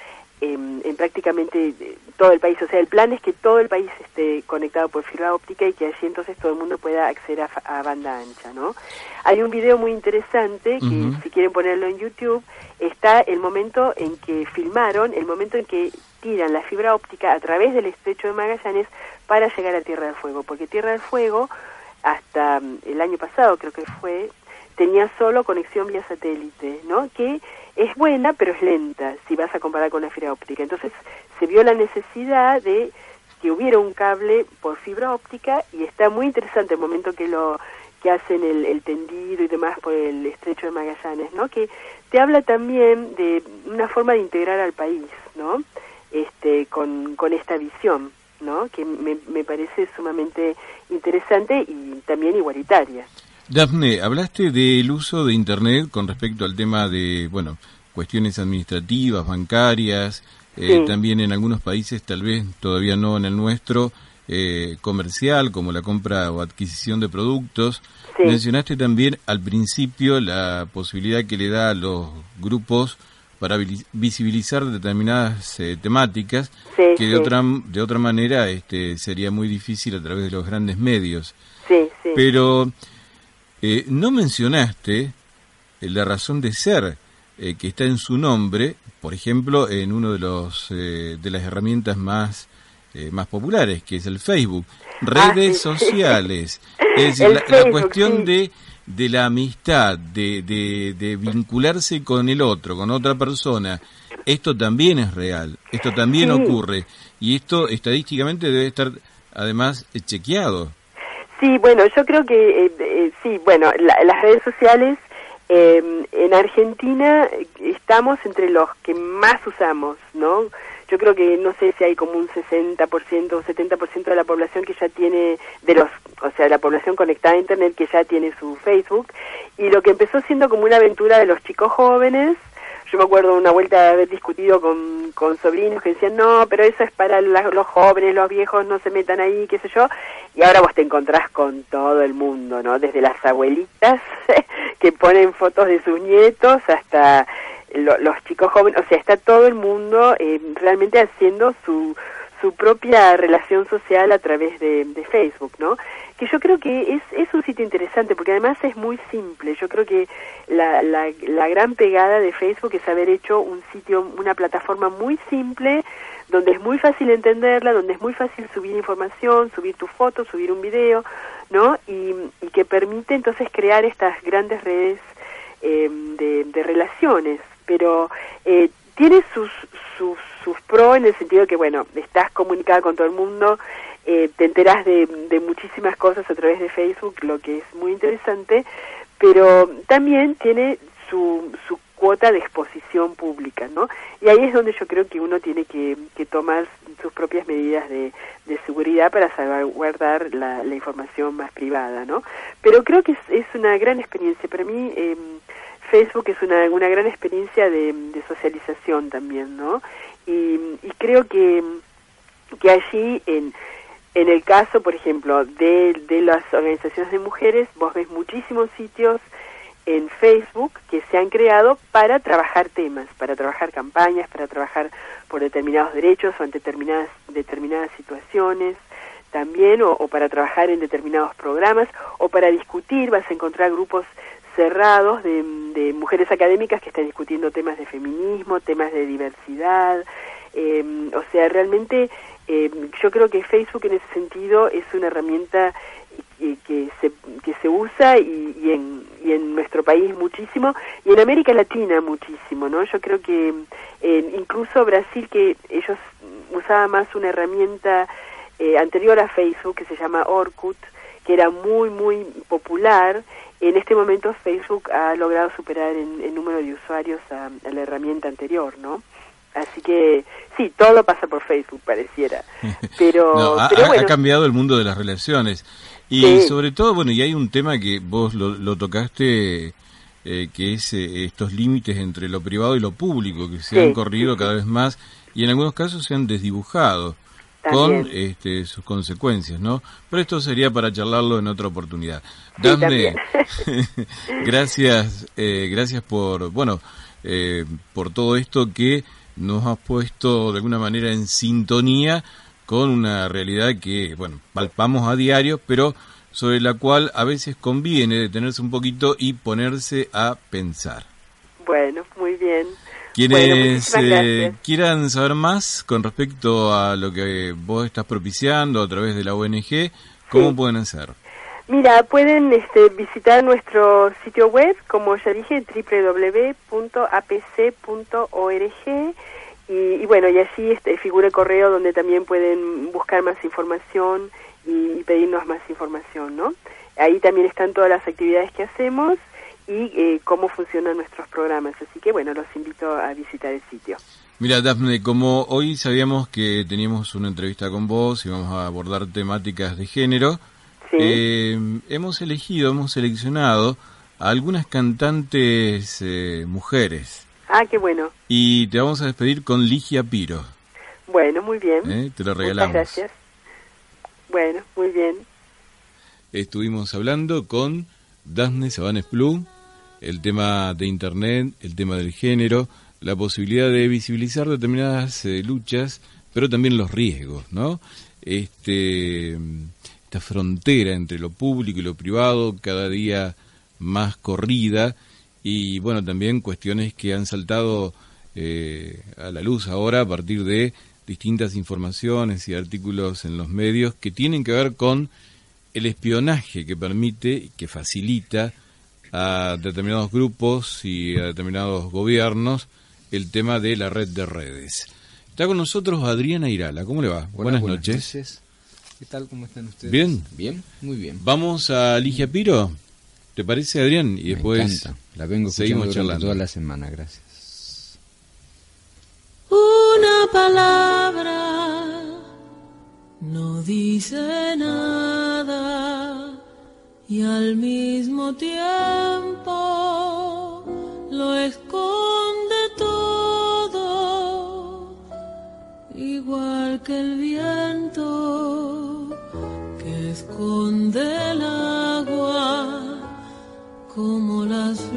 en, prácticamente eh, todo el país. O sea, el plan es que todo el país esté conectado por fibra óptica y que así entonces todo el mundo pueda acceder a, banda ancha, ¿no? Hay un video muy interesante que si quieren ponerlo en YouTube, está el momento en que filmaron, el momento en que tiran la fibra óptica a través del estrecho de Magallanes para llegar a Tierra del Fuego, porque Tierra del Fuego hasta mm, el año pasado creo que fue tenía solo conexión vía satélite, ¿no? Que es buena, pero es lenta si vas a comparar con la fibra óptica. Entonces se vio la necesidad de que hubiera un cable por fibra óptica y está muy interesante el momento que lo que hacen el, tendido y demás por el estrecho de Magallanes, ¿no? Que te habla también de una forma de integrar al país, ¿no? Este, con, con esta visión. ¿no? Que me, me parece sumamente interesante y también igualitaria. Dafne, hablaste del uso de Internet con respecto al tema de, bueno, cuestiones administrativas, bancarias, eh, también en algunos países, tal vez todavía no en el nuestro, eh, comercial, como la compra o adquisición de productos. Mencionaste también al principio la posibilidad que le da a los grupos para visibilizar determinadas eh, temáticas que de otra de otra manera este sería muy difícil a través de los grandes medios. Pero eh, no mencionaste la razón de ser que está en su nombre, por ejemplo, en uno de los de las herramientas más eh, más populares, que es el Facebook. Ah, Redes sociales. Es decir, la, cuestión de, de la amistad, de, de, vincularse con el otro, con otra persona. Esto también es real, esto también ocurre. Y esto estadísticamente debe estar además chequeado. Sí, bueno, yo creo que eh, eh, sí, bueno, las redes sociales en Argentina estamos entre los que más usamos, ¿no? yo creo que no sé si hay como un 60% o 70% de la población que ya tiene, de los, o sea, la población conectada a Internet que ya tiene su Facebook, y lo que empezó siendo como una aventura de los chicos jóvenes, yo me acuerdo una vuelta de haber discutido con, con sobrinos que decían, no, pero eso es para los jóvenes, los viejos no se metan ahí, qué sé yo, y ahora vos te encontrás con todo el mundo, ¿no? Desde las abuelitas que ponen fotos de sus nietos hasta los chicos jóvenes, o sea, está todo el mundo eh, realmente haciendo su, su propia relación social a través de, Facebook, ¿no? Que yo creo que es, es un sitio interesante porque además es muy simple. Yo creo que la, la, la gran pegada de Facebook es haber hecho un sitio, una plataforma muy simple, donde es muy fácil entenderla, donde es muy fácil subir información, subir tu foto, subir un video, ¿no? Y, y que permite entonces crear estas grandes redes eh, de, de relaciones pero eh, tiene sus, sus, sus pros en el sentido que, bueno, estás comunicada con todo el mundo, eh, te enteras de, muchísimas cosas a través de Facebook, lo que es muy interesante, pero también tiene su, su cuota de exposición pública, ¿no? Y ahí es donde yo creo que uno tiene que, que tomar sus propias medidas de, de seguridad para salvaguardar la, la, información más privada, ¿no? Pero creo que es, es una gran experiencia. Para mí, eh, Facebook es una, una gran experiencia de, socialización también, ¿no? Y, creo que, que allí, en, en el caso, por ejemplo, de, de las organizaciones de mujeres, vos ves muchísimos sitios en Facebook que se han creado para trabajar temas, para trabajar campañas, para trabajar por determinados derechos o en determinadas, determinadas situaciones también, o para trabajar en determinados programas, o para discutir, vas a encontrar grupos cerrados de, de, mujeres académicas que están discutiendo temas de feminismo, temas de diversidad, eh, o sea, realmente eh, yo creo que Facebook en ese sentido es una herramienta que se, que se usa y, y, en, y en nuestro país muchísimo y en América Latina muchísimo, ¿no? Yo creo que eh, incluso Brasil, que ellos usaban más una herramienta eh, anterior a Facebook que se llama Orkut, que era muy, muy popular, en este momento Facebook ha logrado superar en, número de usuarios a, la herramienta anterior, ¿no? Así que sí, todo pasa por Facebook, pareciera. Pero, ha, ha, cambiado el mundo de las relaciones. Y sobre todo, bueno, y hay un tema que vos lo, tocaste, eh, que es eh, estos límites entre lo privado y lo público, que se han corrido cada vez más y en algunos casos se han desdibujado con este, sus consecuencias, ¿no? Pero esto sería para charlarlo en otra oportunidad. Dame, gracias, eh, gracias por, bueno, eh, por todo esto que nos ha puesto de alguna manera en sintonía con una realidad que, bueno, palpamos a diario, pero sobre la cual a veces conviene detenerse un poquito y ponerse a pensar. Bueno, muy bien. Quienes eh, quieran saber más con respecto a lo que vos estás propiciando a través de la ONG, ¿cómo pueden hacer? Mira, pueden este, visitar nuestro sitio web, como ya dije, www.apc.org y, y, bueno, y allí este, figura el correo donde también pueden buscar más información y, y pedirnos más información, ¿no? Ahí también están todas las actividades que hacemos y eh, cómo funcionan nuestros programas. Así que bueno, los invito a visitar el sitio. Mira, Dafne, como hoy sabíamos que teníamos una entrevista con vos y vamos a abordar temáticas de género, eh, hemos elegido, hemos seleccionado a algunas cantantes eh, mujeres. Ah, qué bueno. Y te vamos a despedir con Ligia Piro. Bueno, muy bien. ¿Eh? Te lo regalamos. Muchas gracias. Bueno, muy bien. Estuvimos hablando con Daphne Sabanes Plum, el tema de Internet, el tema del género, la posibilidad de visibilizar determinadas eh, luchas, pero también los riesgos, ¿no? Este, esta frontera entre lo público y lo privado cada día más corrida y bueno, también cuestiones que han saltado eh, a la luz ahora a partir de distintas informaciones y artículos en los medios que tienen que ver con el espionaje que permite, que facilita a determinados grupos y a determinados gobiernos el tema de la red de redes. Está con nosotros Adriana Irala. ¿Cómo le va? buenas, noches. ¿Qué tal? ¿Cómo están ustedes? Bien. Bien, muy bien. Vamos a Ligia Piro. ¿Te parece, Adrián? Y después La vengo seguimos charlando toda la semana. Gracias. Una palabra no dice nada y al mismo tiempo lo esconde igual que el viento que esconde el agua, como las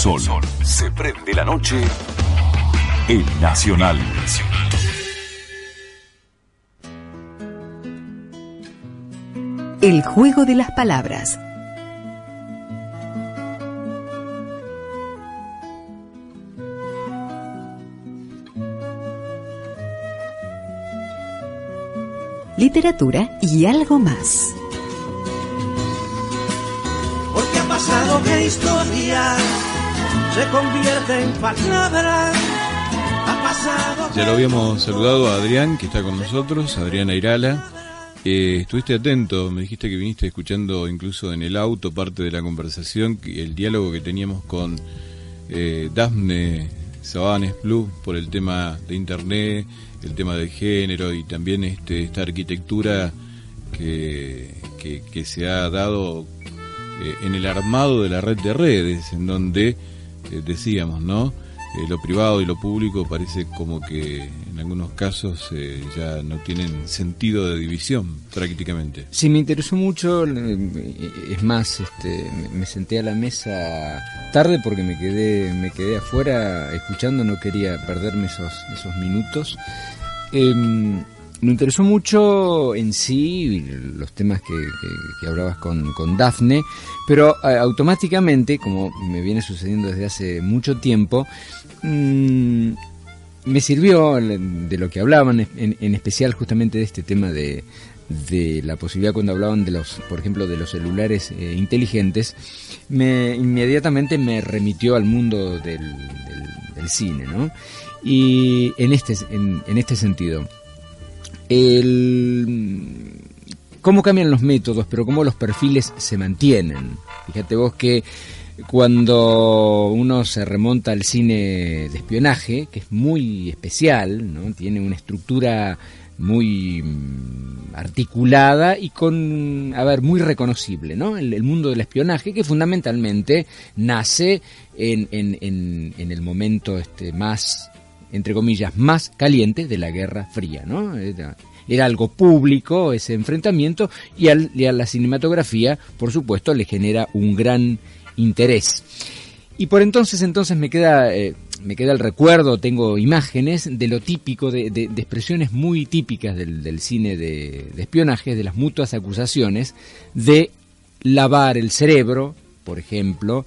sol, se prende la noche en Nacional. El juego de las palabras. Literatura y algo más. Porque ha pasado que historia se convierte en palabras. Ya lo habíamos saludado a Adrián, que está con nosotros, Adrián Airala. Eh, estuviste atento, me dijiste que viniste escuchando incluso en el auto parte de la conversación, el diálogo que teníamos con eh, Dafne Sabanes Plus por el tema de internet, el tema de género y también este, esta arquitectura que se ha dado eh, en el armado de la red de redes, en donde eh, decíamos, ¿no? Eh, lo privado y lo público parece como que en algunos casos eh, ya no tienen sentido de división prácticamente. Sí, me interesó mucho, eh, es más, este, me- senté a la mesa tarde porque me quedé, me quedé afuera escuchando, no quería perderme esos, esos minutos. Em, me interesó mucho en sí los temas que, hablabas con, con Dafne, pero eh, automáticamente, como me viene sucediendo desde hace mucho tiempo, mm, me sirvió de lo que hablaban, en, especial justamente de este tema de, de la posibilidad cuando hablaban de los, por ejemplo, de los celulares eh, inteligentes, me inmediatamente me remitió al mundo del cine, ¿no? Y en este, en, en este sentido, el, cómo cambian los métodos, pero cómo los perfiles se mantienen. Fíjate vos que cuando uno se remonta al cine de espionaje, que es muy especial, ¿no? tiene una estructura muy mm, articulada y con, a ver, muy reconocible, ¿no? El, el mundo del espionaje que fundamentalmente nace en, en, en, en el momento este, más, entre comillas, más caliente de la Guerra Fría, ¿no? Era, algo público ese enfrentamiento y, a la cinematografía, por supuesto, le genera un gran interés. Y por entonces, entonces me queda, eh, me queda el recuerdo, tengo imágenes de lo típico, de, expresiones muy típicas del, cine de, de espionaje, de las mutuas acusaciones, de lavar el cerebro, por ejemplo,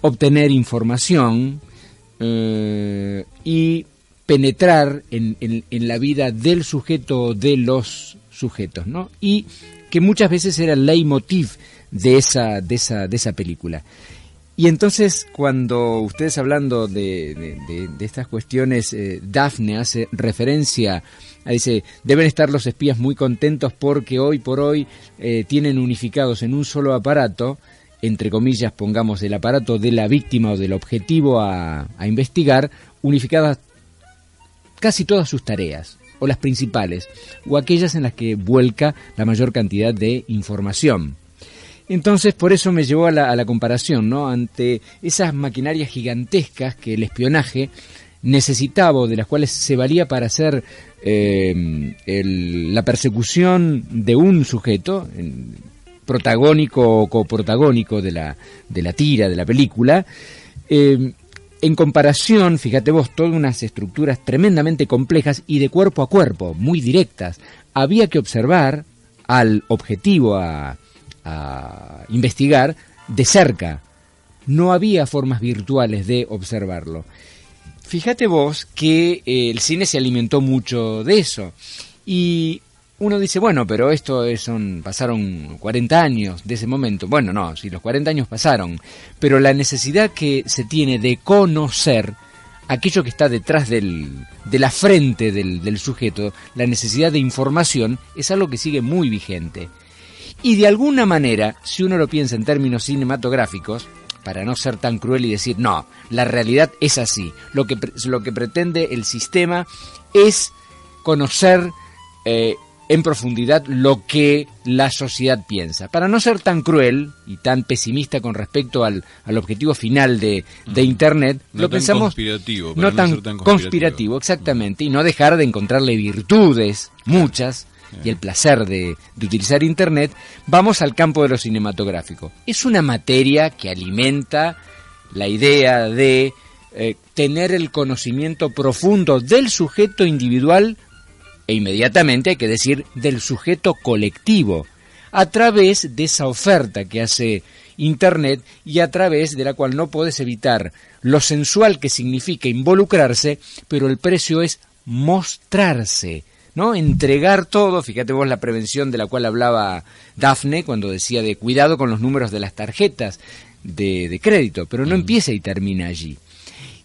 obtener información eh, y penetrar en, en- la vida del sujeto o de los sujetos, ¿no? Y que muchas veces era el leitmotiv de esa, de esa, de esa película. Y entonces, cuando ustedes hablando de, de- estas cuestiones, eh, Daphne hace referencia a, dice, deben estar los espías muy contentos porque hoy por hoy eh, tienen unificados en un solo aparato, entre comillas, pongamos el aparato de la víctima o del objetivo a, a investigar, unificadas casi todas sus tareas, o las principales, o aquellas en las que vuelca la mayor cantidad de información. Entonces, por eso me llevó a la, comparación, ¿no? Ante esas maquinarias gigantescas que el espionaje necesitaba, o de las cuales se valía para hacer eh, la persecución de un sujeto, protagónico o coprotagónico de la, de la tira, de la película, eh, en comparación, fíjate vos, todas unas estructuras tremendamente complejas y de cuerpo a cuerpo, muy directas. Había que observar al objetivo a, a investigar de cerca. No había formas virtuales de observarlo. Fíjate vos que eh, el cine se alimentó mucho de eso. Y uno dice, bueno, pero esto es- son, pasaron 40 años de ese momento. Bueno, no, si los 40 años pasaron, pero la necesidad que se tiene de conocer aquello que está detrás del, de la frente del, del sujeto, la necesidad de información, es algo que sigue muy vigente. Y de alguna manera, si uno lo piensa en términos cinematográficos, para no ser tan cruel y decir, no, la realidad es así. Lo que, lo que pretende el sistema es conocer eh, en profundidad lo que la sociedad piensa. Para no ser tan cruel y tan pesimista con respecto al, al objetivo final de, de Internet, No lo tan pensamos conspirativo, no no tan, ser tan conspirativo. conspirativo, exactamente, y no dejar de encontrarle virtudes, muchas, y el placer de, de utilizar Internet, vamos al campo de lo cinematográfico. Es una materia que alimenta la idea de eh, tener el conocimiento profundo del sujeto individual e inmediatamente hay que decir del sujeto colectivo a través de esa oferta que hace Internet y a través de la cual no puedes evitar lo sensual que significa involucrarse, pero el precio es mostrarse, ¿no? Entregar todo, fíjate vos la prevención de la cual hablaba Dafne cuando decía de cuidado con los números de las tarjetas de, de crédito, pero no empieza y termina allí.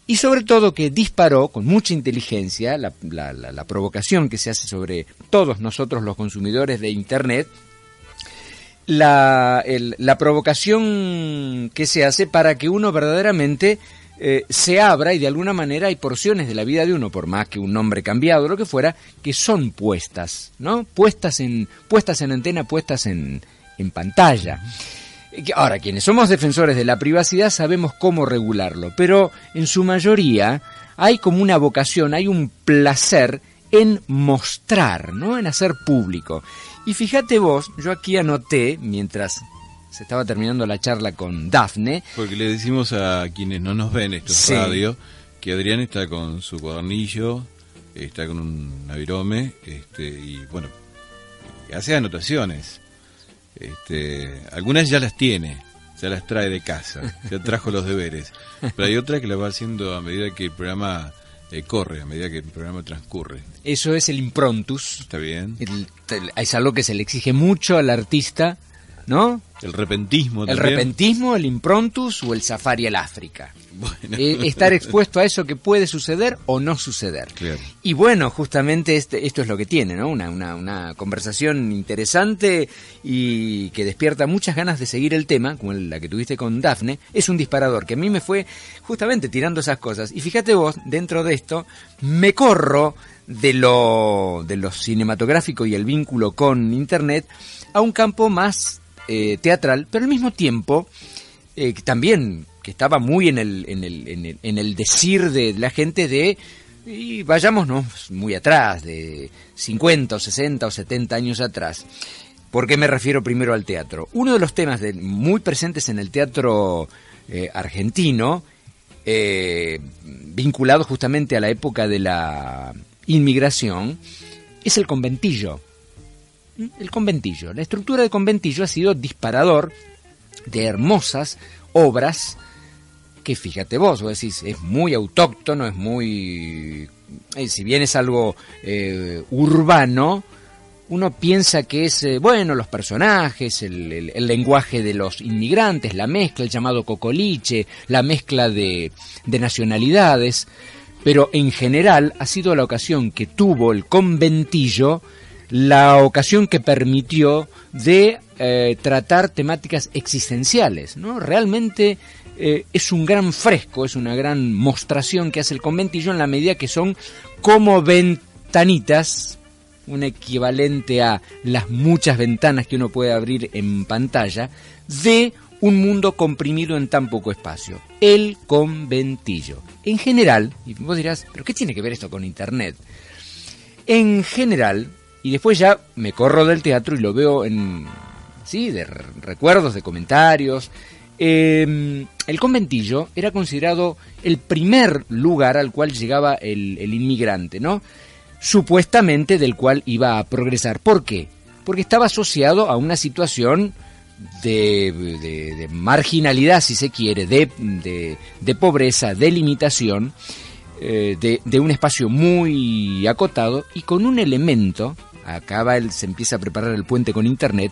Y sobre todo que disparó con mucha inteligencia la, la, provocación que se hace sobre todos nosotros los consumidores de Internet, la provocación que se hace para que uno verdaderamente eh, se abra y de alguna manera hay porciones de la vida de uno, por más que un nombre cambiado o lo que fuera, que son puestas, ¿no? Puestas en, puestas en antena, puestas en, en pantalla. Ahora, quienes somos defensores de la privacidad sabemos cómo regularlo, pero en su mayoría hay como una vocación, hay un placer en mostrar, ¿no? En hacer público. Y fíjate vos, yo aquí anoté, mientras se estaba terminando la charla con Dafne. Porque le decimos a quienes no nos ven esto es radio que Adrián está con su cuadernillo, está con un avirome, este, y bueno, hace anotaciones. Este, algunas ya las tiene, ya las trae de casa, ya trajo los deberes, pero hay otras que las va haciendo a medida que el programa eh, corre, a medida que el programa transcurre. Eso es el improntus. Está bien. es algo que se le exige mucho al artista ¿no? El repentismo. El repentismo, el improntus o el safari al África. Eh, estar expuesto a eso que puede suceder o no suceder. Y bueno, justamente este, esto es lo que tiene, ¿no? Una, una, una, conversación interesante y que despierta muchas ganas de seguir el tema, como la que tuviste con Dafne. Es un disparador que a mí me fue justamente tirando esas cosas. Y fíjate vos, dentro de esto, me corro de lo, de lo cinematográfico y el vínculo con Internet a un campo más eh, teatral, pero al mismo tiempo eh, también que estaba muy en el, en el, en el, en el decir de la gente de, y vayámonos muy atrás, de 50 o 60 o 70 años atrás. ¿Por qué me refiero primero al teatro? Uno de los temas de, muy presentes en el teatro eh, argentino, vinculado justamente a la época de la inmigración, es el conventillo el conventillo. La estructura del conventillo ha sido disparador de hermosas obras que fíjate vos, vos decís, es muy autóctono, es muy... Eh, si bien es algo eh, urbano, uno piensa que es, eh, bueno, los personajes, el, lenguaje de los inmigrantes, la mezcla, el llamado cocoliche, la mezcla de, de nacionalidades, pero en general ha sido la ocasión que tuvo el conventillo la ocasión que permitió de eh, tratar temáticas existenciales. ¿no? Realmente eh, es un gran fresco, es una gran mostración que hace el conventillo en la medida que son como ventanitas, un equivalente a las muchas ventanas que uno puede abrir en pantalla, de un mundo comprimido en tan poco espacio. El conventillo. En general, y vos dirás, ¿pero qué tiene que ver esto con Internet? En general, y después ya me corro del teatro y lo veo en, sí, de recuerdos, de comentarios. Em, el conventillo era considerado el primer lugar al cual llegaba el, inmigrante, ¿no? Supuestamente del cual iba a progresar. ¿Por qué? Porque estaba asociado a una situación de, marginalidad, si se quiere, de, de pobreza, de limitación, eh, de, un espacio muy acotado y con un elemento acaba él se empieza a preparar el puente con Internet,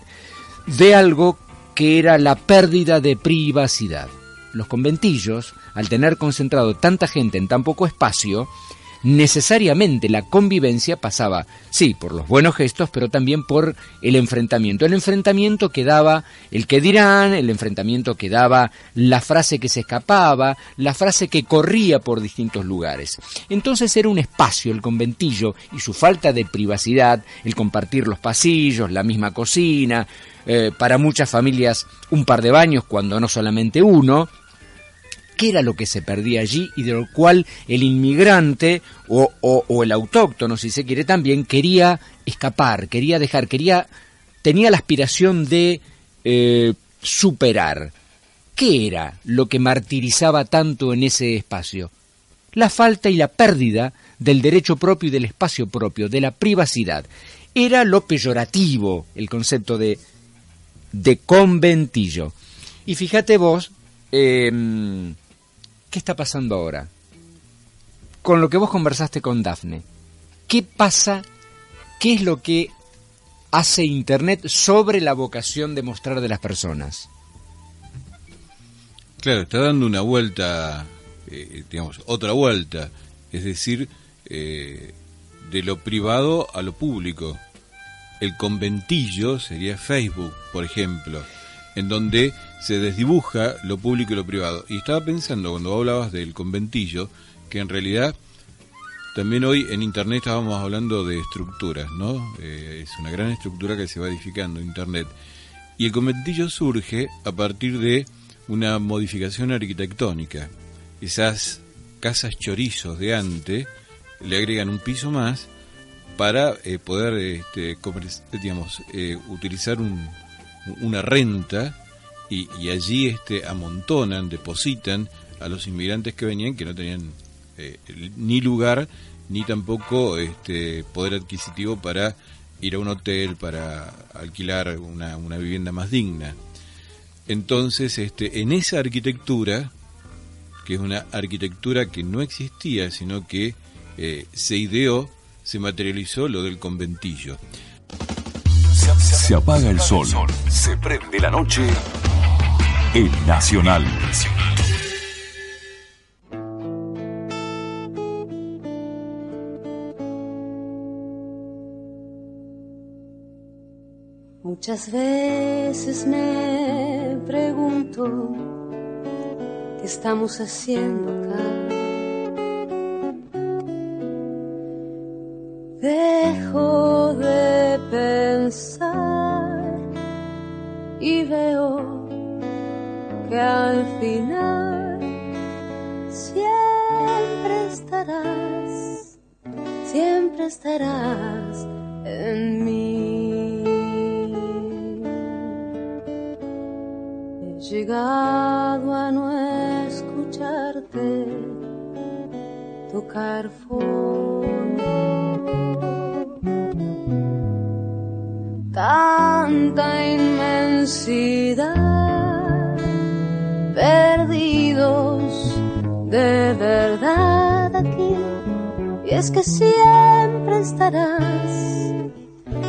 de algo que era la pérdida de privacidad. Los conventillos, al tener concentrado tanta gente en tan poco espacio, necesariamente la convivencia pasaba, sí, por los buenos gestos, pero también por el enfrentamiento. El enfrentamiento que daba el que dirán, el enfrentamiento que daba la frase que se escapaba, la frase que corría por distintos lugares. Entonces era un espacio el conventillo y su falta de privacidad, el compartir los pasillos, la misma cocina, eh, para muchas familias un par de baños cuando no solamente uno, qué era lo que se perdía allí y de lo cual el inmigrante o, el autóctono, si se quiere también, quería escapar, quería dejar, quería, tenía la aspiración de eh, superar. ¿Qué era lo que martirizaba tanto en ese espacio? La falta y la pérdida del derecho propio y del espacio propio, de la privacidad. Era lo peyorativo el concepto de, de conventillo. Y fíjate vos, em, ¿qué está pasando ahora? Con lo que vos conversaste con Dafne, ¿qué pasa? ¿Qué es lo que hace Internet sobre la vocación de mostrar de las personas? Claro, está dando una vuelta, eh, digamos, otra vuelta, es decir, eh, de lo privado a lo público. El conventillo sería Facebook, por ejemplo, en donde se desdibuja lo público y lo privado. Y estaba pensando, cuando hablabas del conventillo, que en realidad también hoy en Internet estábamos hablando de estructuras, ¿no? Eh, es una gran estructura que se va edificando Internet. Y el conventillo surge a partir de una modificación arquitectónica. Esas casas chorizos de antes le agregan un piso más para eh, poder este, digamos, eh, utilizar una renta y, allí este, amontonan, depositan a los inmigrantes que venían que no tenían eh, ni lugar ni tampoco este, poder adquisitivo para ir a un hotel, para alquilar una, una vivienda más digna. Entonces, este, en esa arquitectura, que es una arquitectura que no existía, sino que eh, se ideó, se materializó lo del conventillo. Se apaga el sol, se prende la noche en Nacional. Muchas veces me pregunto qué estamos haciendo acá. Dejo de y veo que al final siempre estarás, siempre estarás en mí. llegado a no escucharte tocar fondo. Tanta inmensidad, perdidos de verdad aquí. Y es que siempre estarás,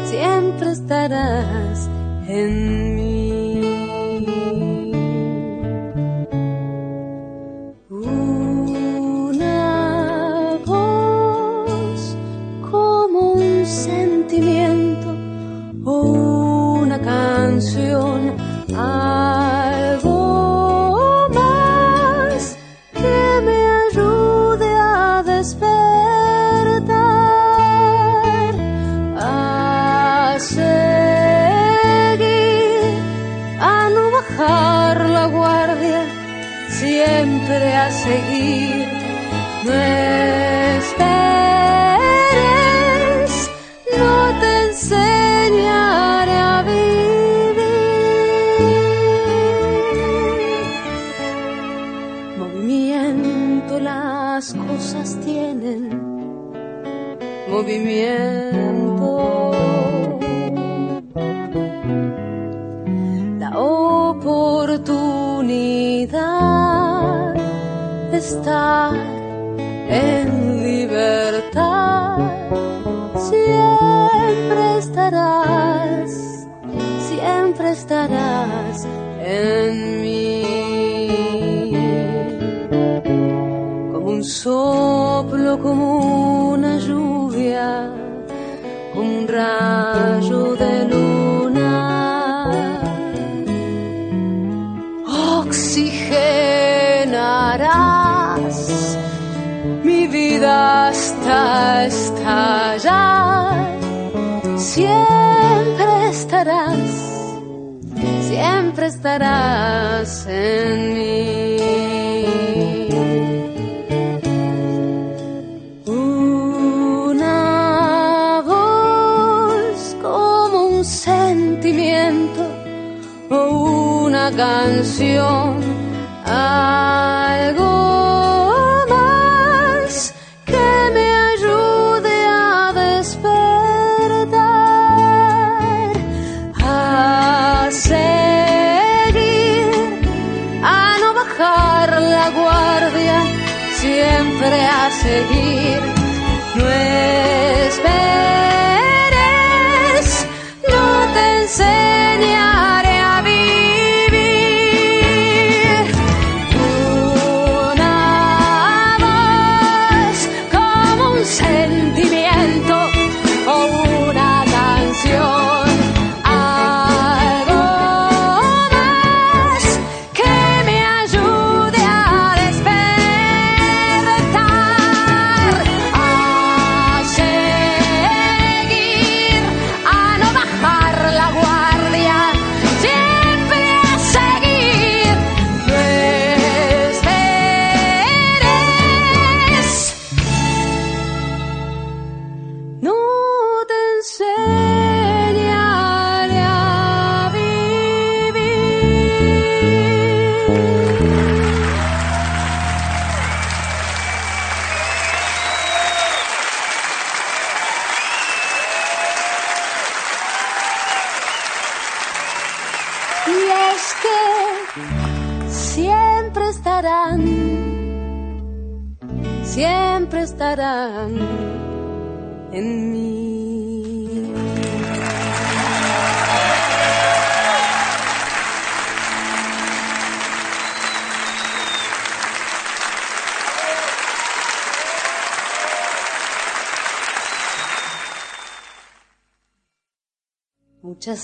siempre estarás en mí.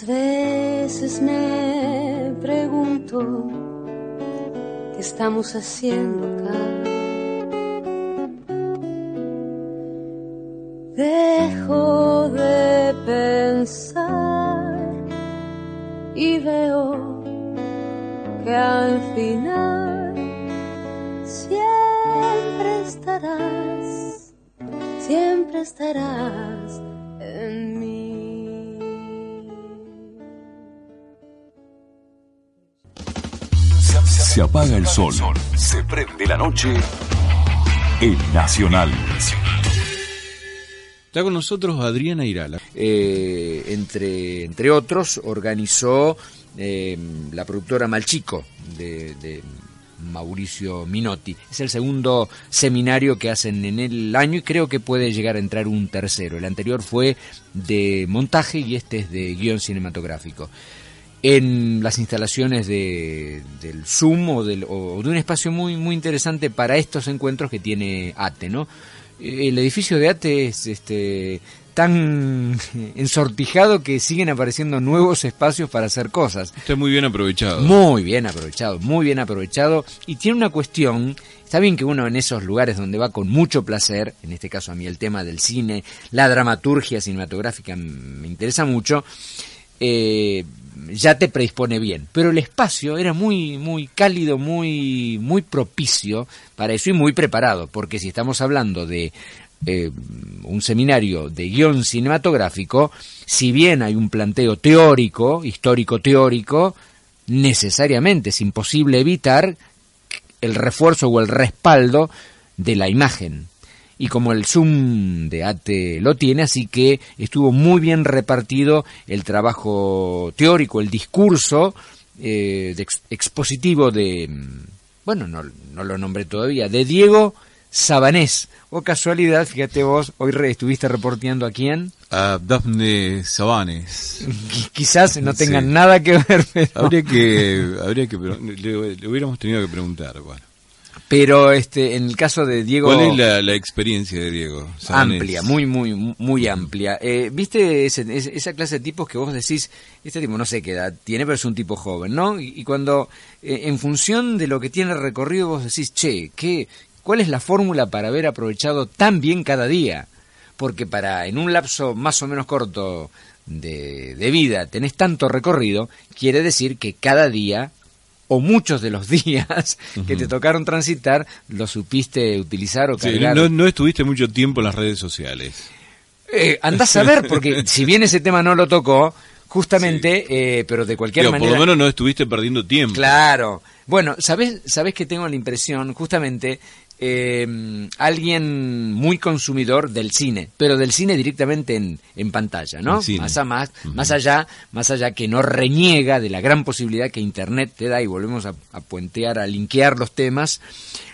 Veces me pregunto qué estamos haciendo acá. Se apaga el sol, se prende la noche en Nacional. Está con nosotros Adriana Irala. Eh, entre, entre otros, organizó eh, la productora Malchico de, de Mauricio Minotti. Es el segundo seminario que hacen en el año y creo que puede llegar a entrar un tercero. El anterior fue de montaje y este es de guion cinematográfico. En las instalaciones de, del Zoom o, del, o de un espacio muy, muy interesante para estos encuentros que tiene ATE, ¿no? El edificio de ATE es este, tan ensortijado que siguen apareciendo nuevos espacios para hacer cosas. Está muy bien aprovechado. Muy bien aprovechado, muy bien aprovechado. Y tiene una cuestión, está bien que uno en esos lugares donde va con mucho placer, en este caso a mí el tema del cine, la dramaturgia cinematográfica me interesa mucho, eh, ya te predispone bien. Pero el espacio era muy, muy cálido, muy, muy propicio para eso y muy preparado, porque si estamos hablando de eh, un seminario de guion cinematográfico, si bien hay un planteo teórico, histórico teórico, necesariamente es imposible evitar el refuerzo o el respaldo de la imagen. Y como el Zoom de ATE lo tiene, así que estuvo muy bien repartido el trabajo teórico, el discurso eh, de ex- expositivo de, mm, bueno, no, no lo nombré todavía, de Diego Sabanés. O casualidad, fíjate vos, hoy re- estuviste reporteando a quién. A Dafne Sabanes. Qui- Quizás no tengan Sí. nada que ver, pero... Habría que, habría que, le, le hubiéramos tenido que preguntar, bueno. Pero este, en el caso de Diego... ¿Cuál es la, la experiencia de Diego? Amplia, muy, muy, muy amplia. Eh, ¿Viste ese- esa clase de tipos que vos decís, este tipo no sé qué edad tiene, pero es un tipo joven, ¿no? Y, y cuando, eh, en función de lo que tiene recorrido, vos decís, che, ¿qué, ¿cuál es la fórmula para haber aprovechado tan bien cada día? Porque para, en un lapso más o menos corto de, de vida, tenés tanto recorrido, quiere decir que cada día o muchos de los días que te tocaron transitar, lo supiste utilizar o Sí, cargar. no, no estuviste mucho tiempo en las redes sociales. Eh, andás a ver, porque si bien ese tema no lo tocó, justamente, eh, pero de cualquier Digo, manera... por lo menos no estuviste perdiendo tiempo. Claro. Bueno, ¿sabes, sabes que tengo la impresión, justamente, eh, alguien muy consumidor del cine, pero del cine directamente en, en pantalla, ¿no? Más, a más, más allá, más allá que no reniega de la gran posibilidad que Internet te da, y volvemos a, a puentear, a linkear los temas,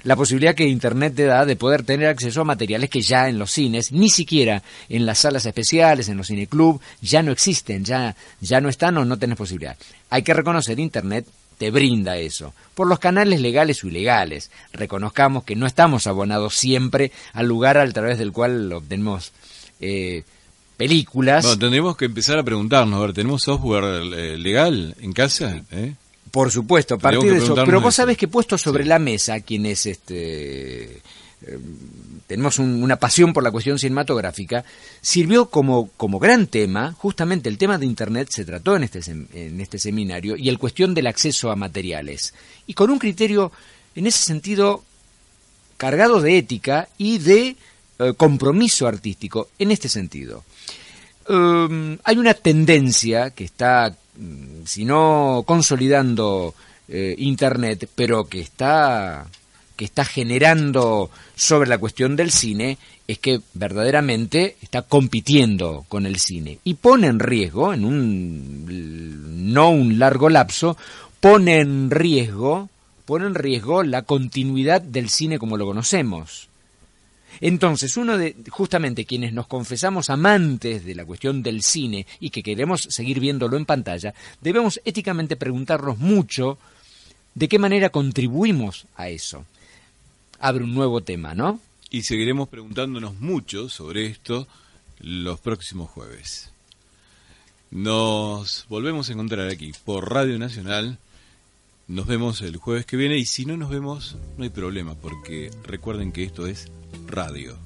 la posibilidad que Internet te da de poder tener acceso a materiales que ya en los cines, ni siquiera en las salas especiales, en los cineclub, ya no existen, ya, ya no están o no tenés posibilidad. Hay que reconocer Internet te brinda eso, por los canales legales o ilegales. Reconozcamos que no estamos abonados siempre al lugar a través del cual obtenemos eh, películas. Bueno, tendremos que empezar a preguntarnos, a ver, ¿tenemos software eh, legal en casa? ¿Eh? Por supuesto, a partir de eso. Pero vos eso. sabés que puesto sobre la mesa, quienes este, eh, tenemos un- una pasión por la cuestión cinematográfica, sirvió como, como gran tema, justamente el tema de Internet se trató en este, en este seminario, y el cuestión del acceso a materiales. Y con un criterio, en ese sentido, cargado de ética y de eh, compromiso artístico, en este sentido. Um, hay una tendencia que está, mm, si no consolidando eh, Internet, pero que está, que está generando sobre la cuestión del cine, es que verdaderamente está compitiendo con el cine y pone en riesgo, en un no un largo lapso, pone en riesgo, pone en riesgo la continuidad del cine como lo conocemos. Entonces, uno de justamente quienes nos confesamos amantes de la cuestión del cine y que queremos seguir viéndolo en pantalla, debemos éticamente preguntarnos mucho de qué manera contribuimos a eso. Abre un nuevo tema, ¿no? Y seguiremos preguntándonos mucho sobre esto los próximos jueves. Nos volvemos a encontrar aquí por Radio Nacional. Nos vemos el jueves que viene y si no nos vemos no hay problema porque recuerden que esto es radio.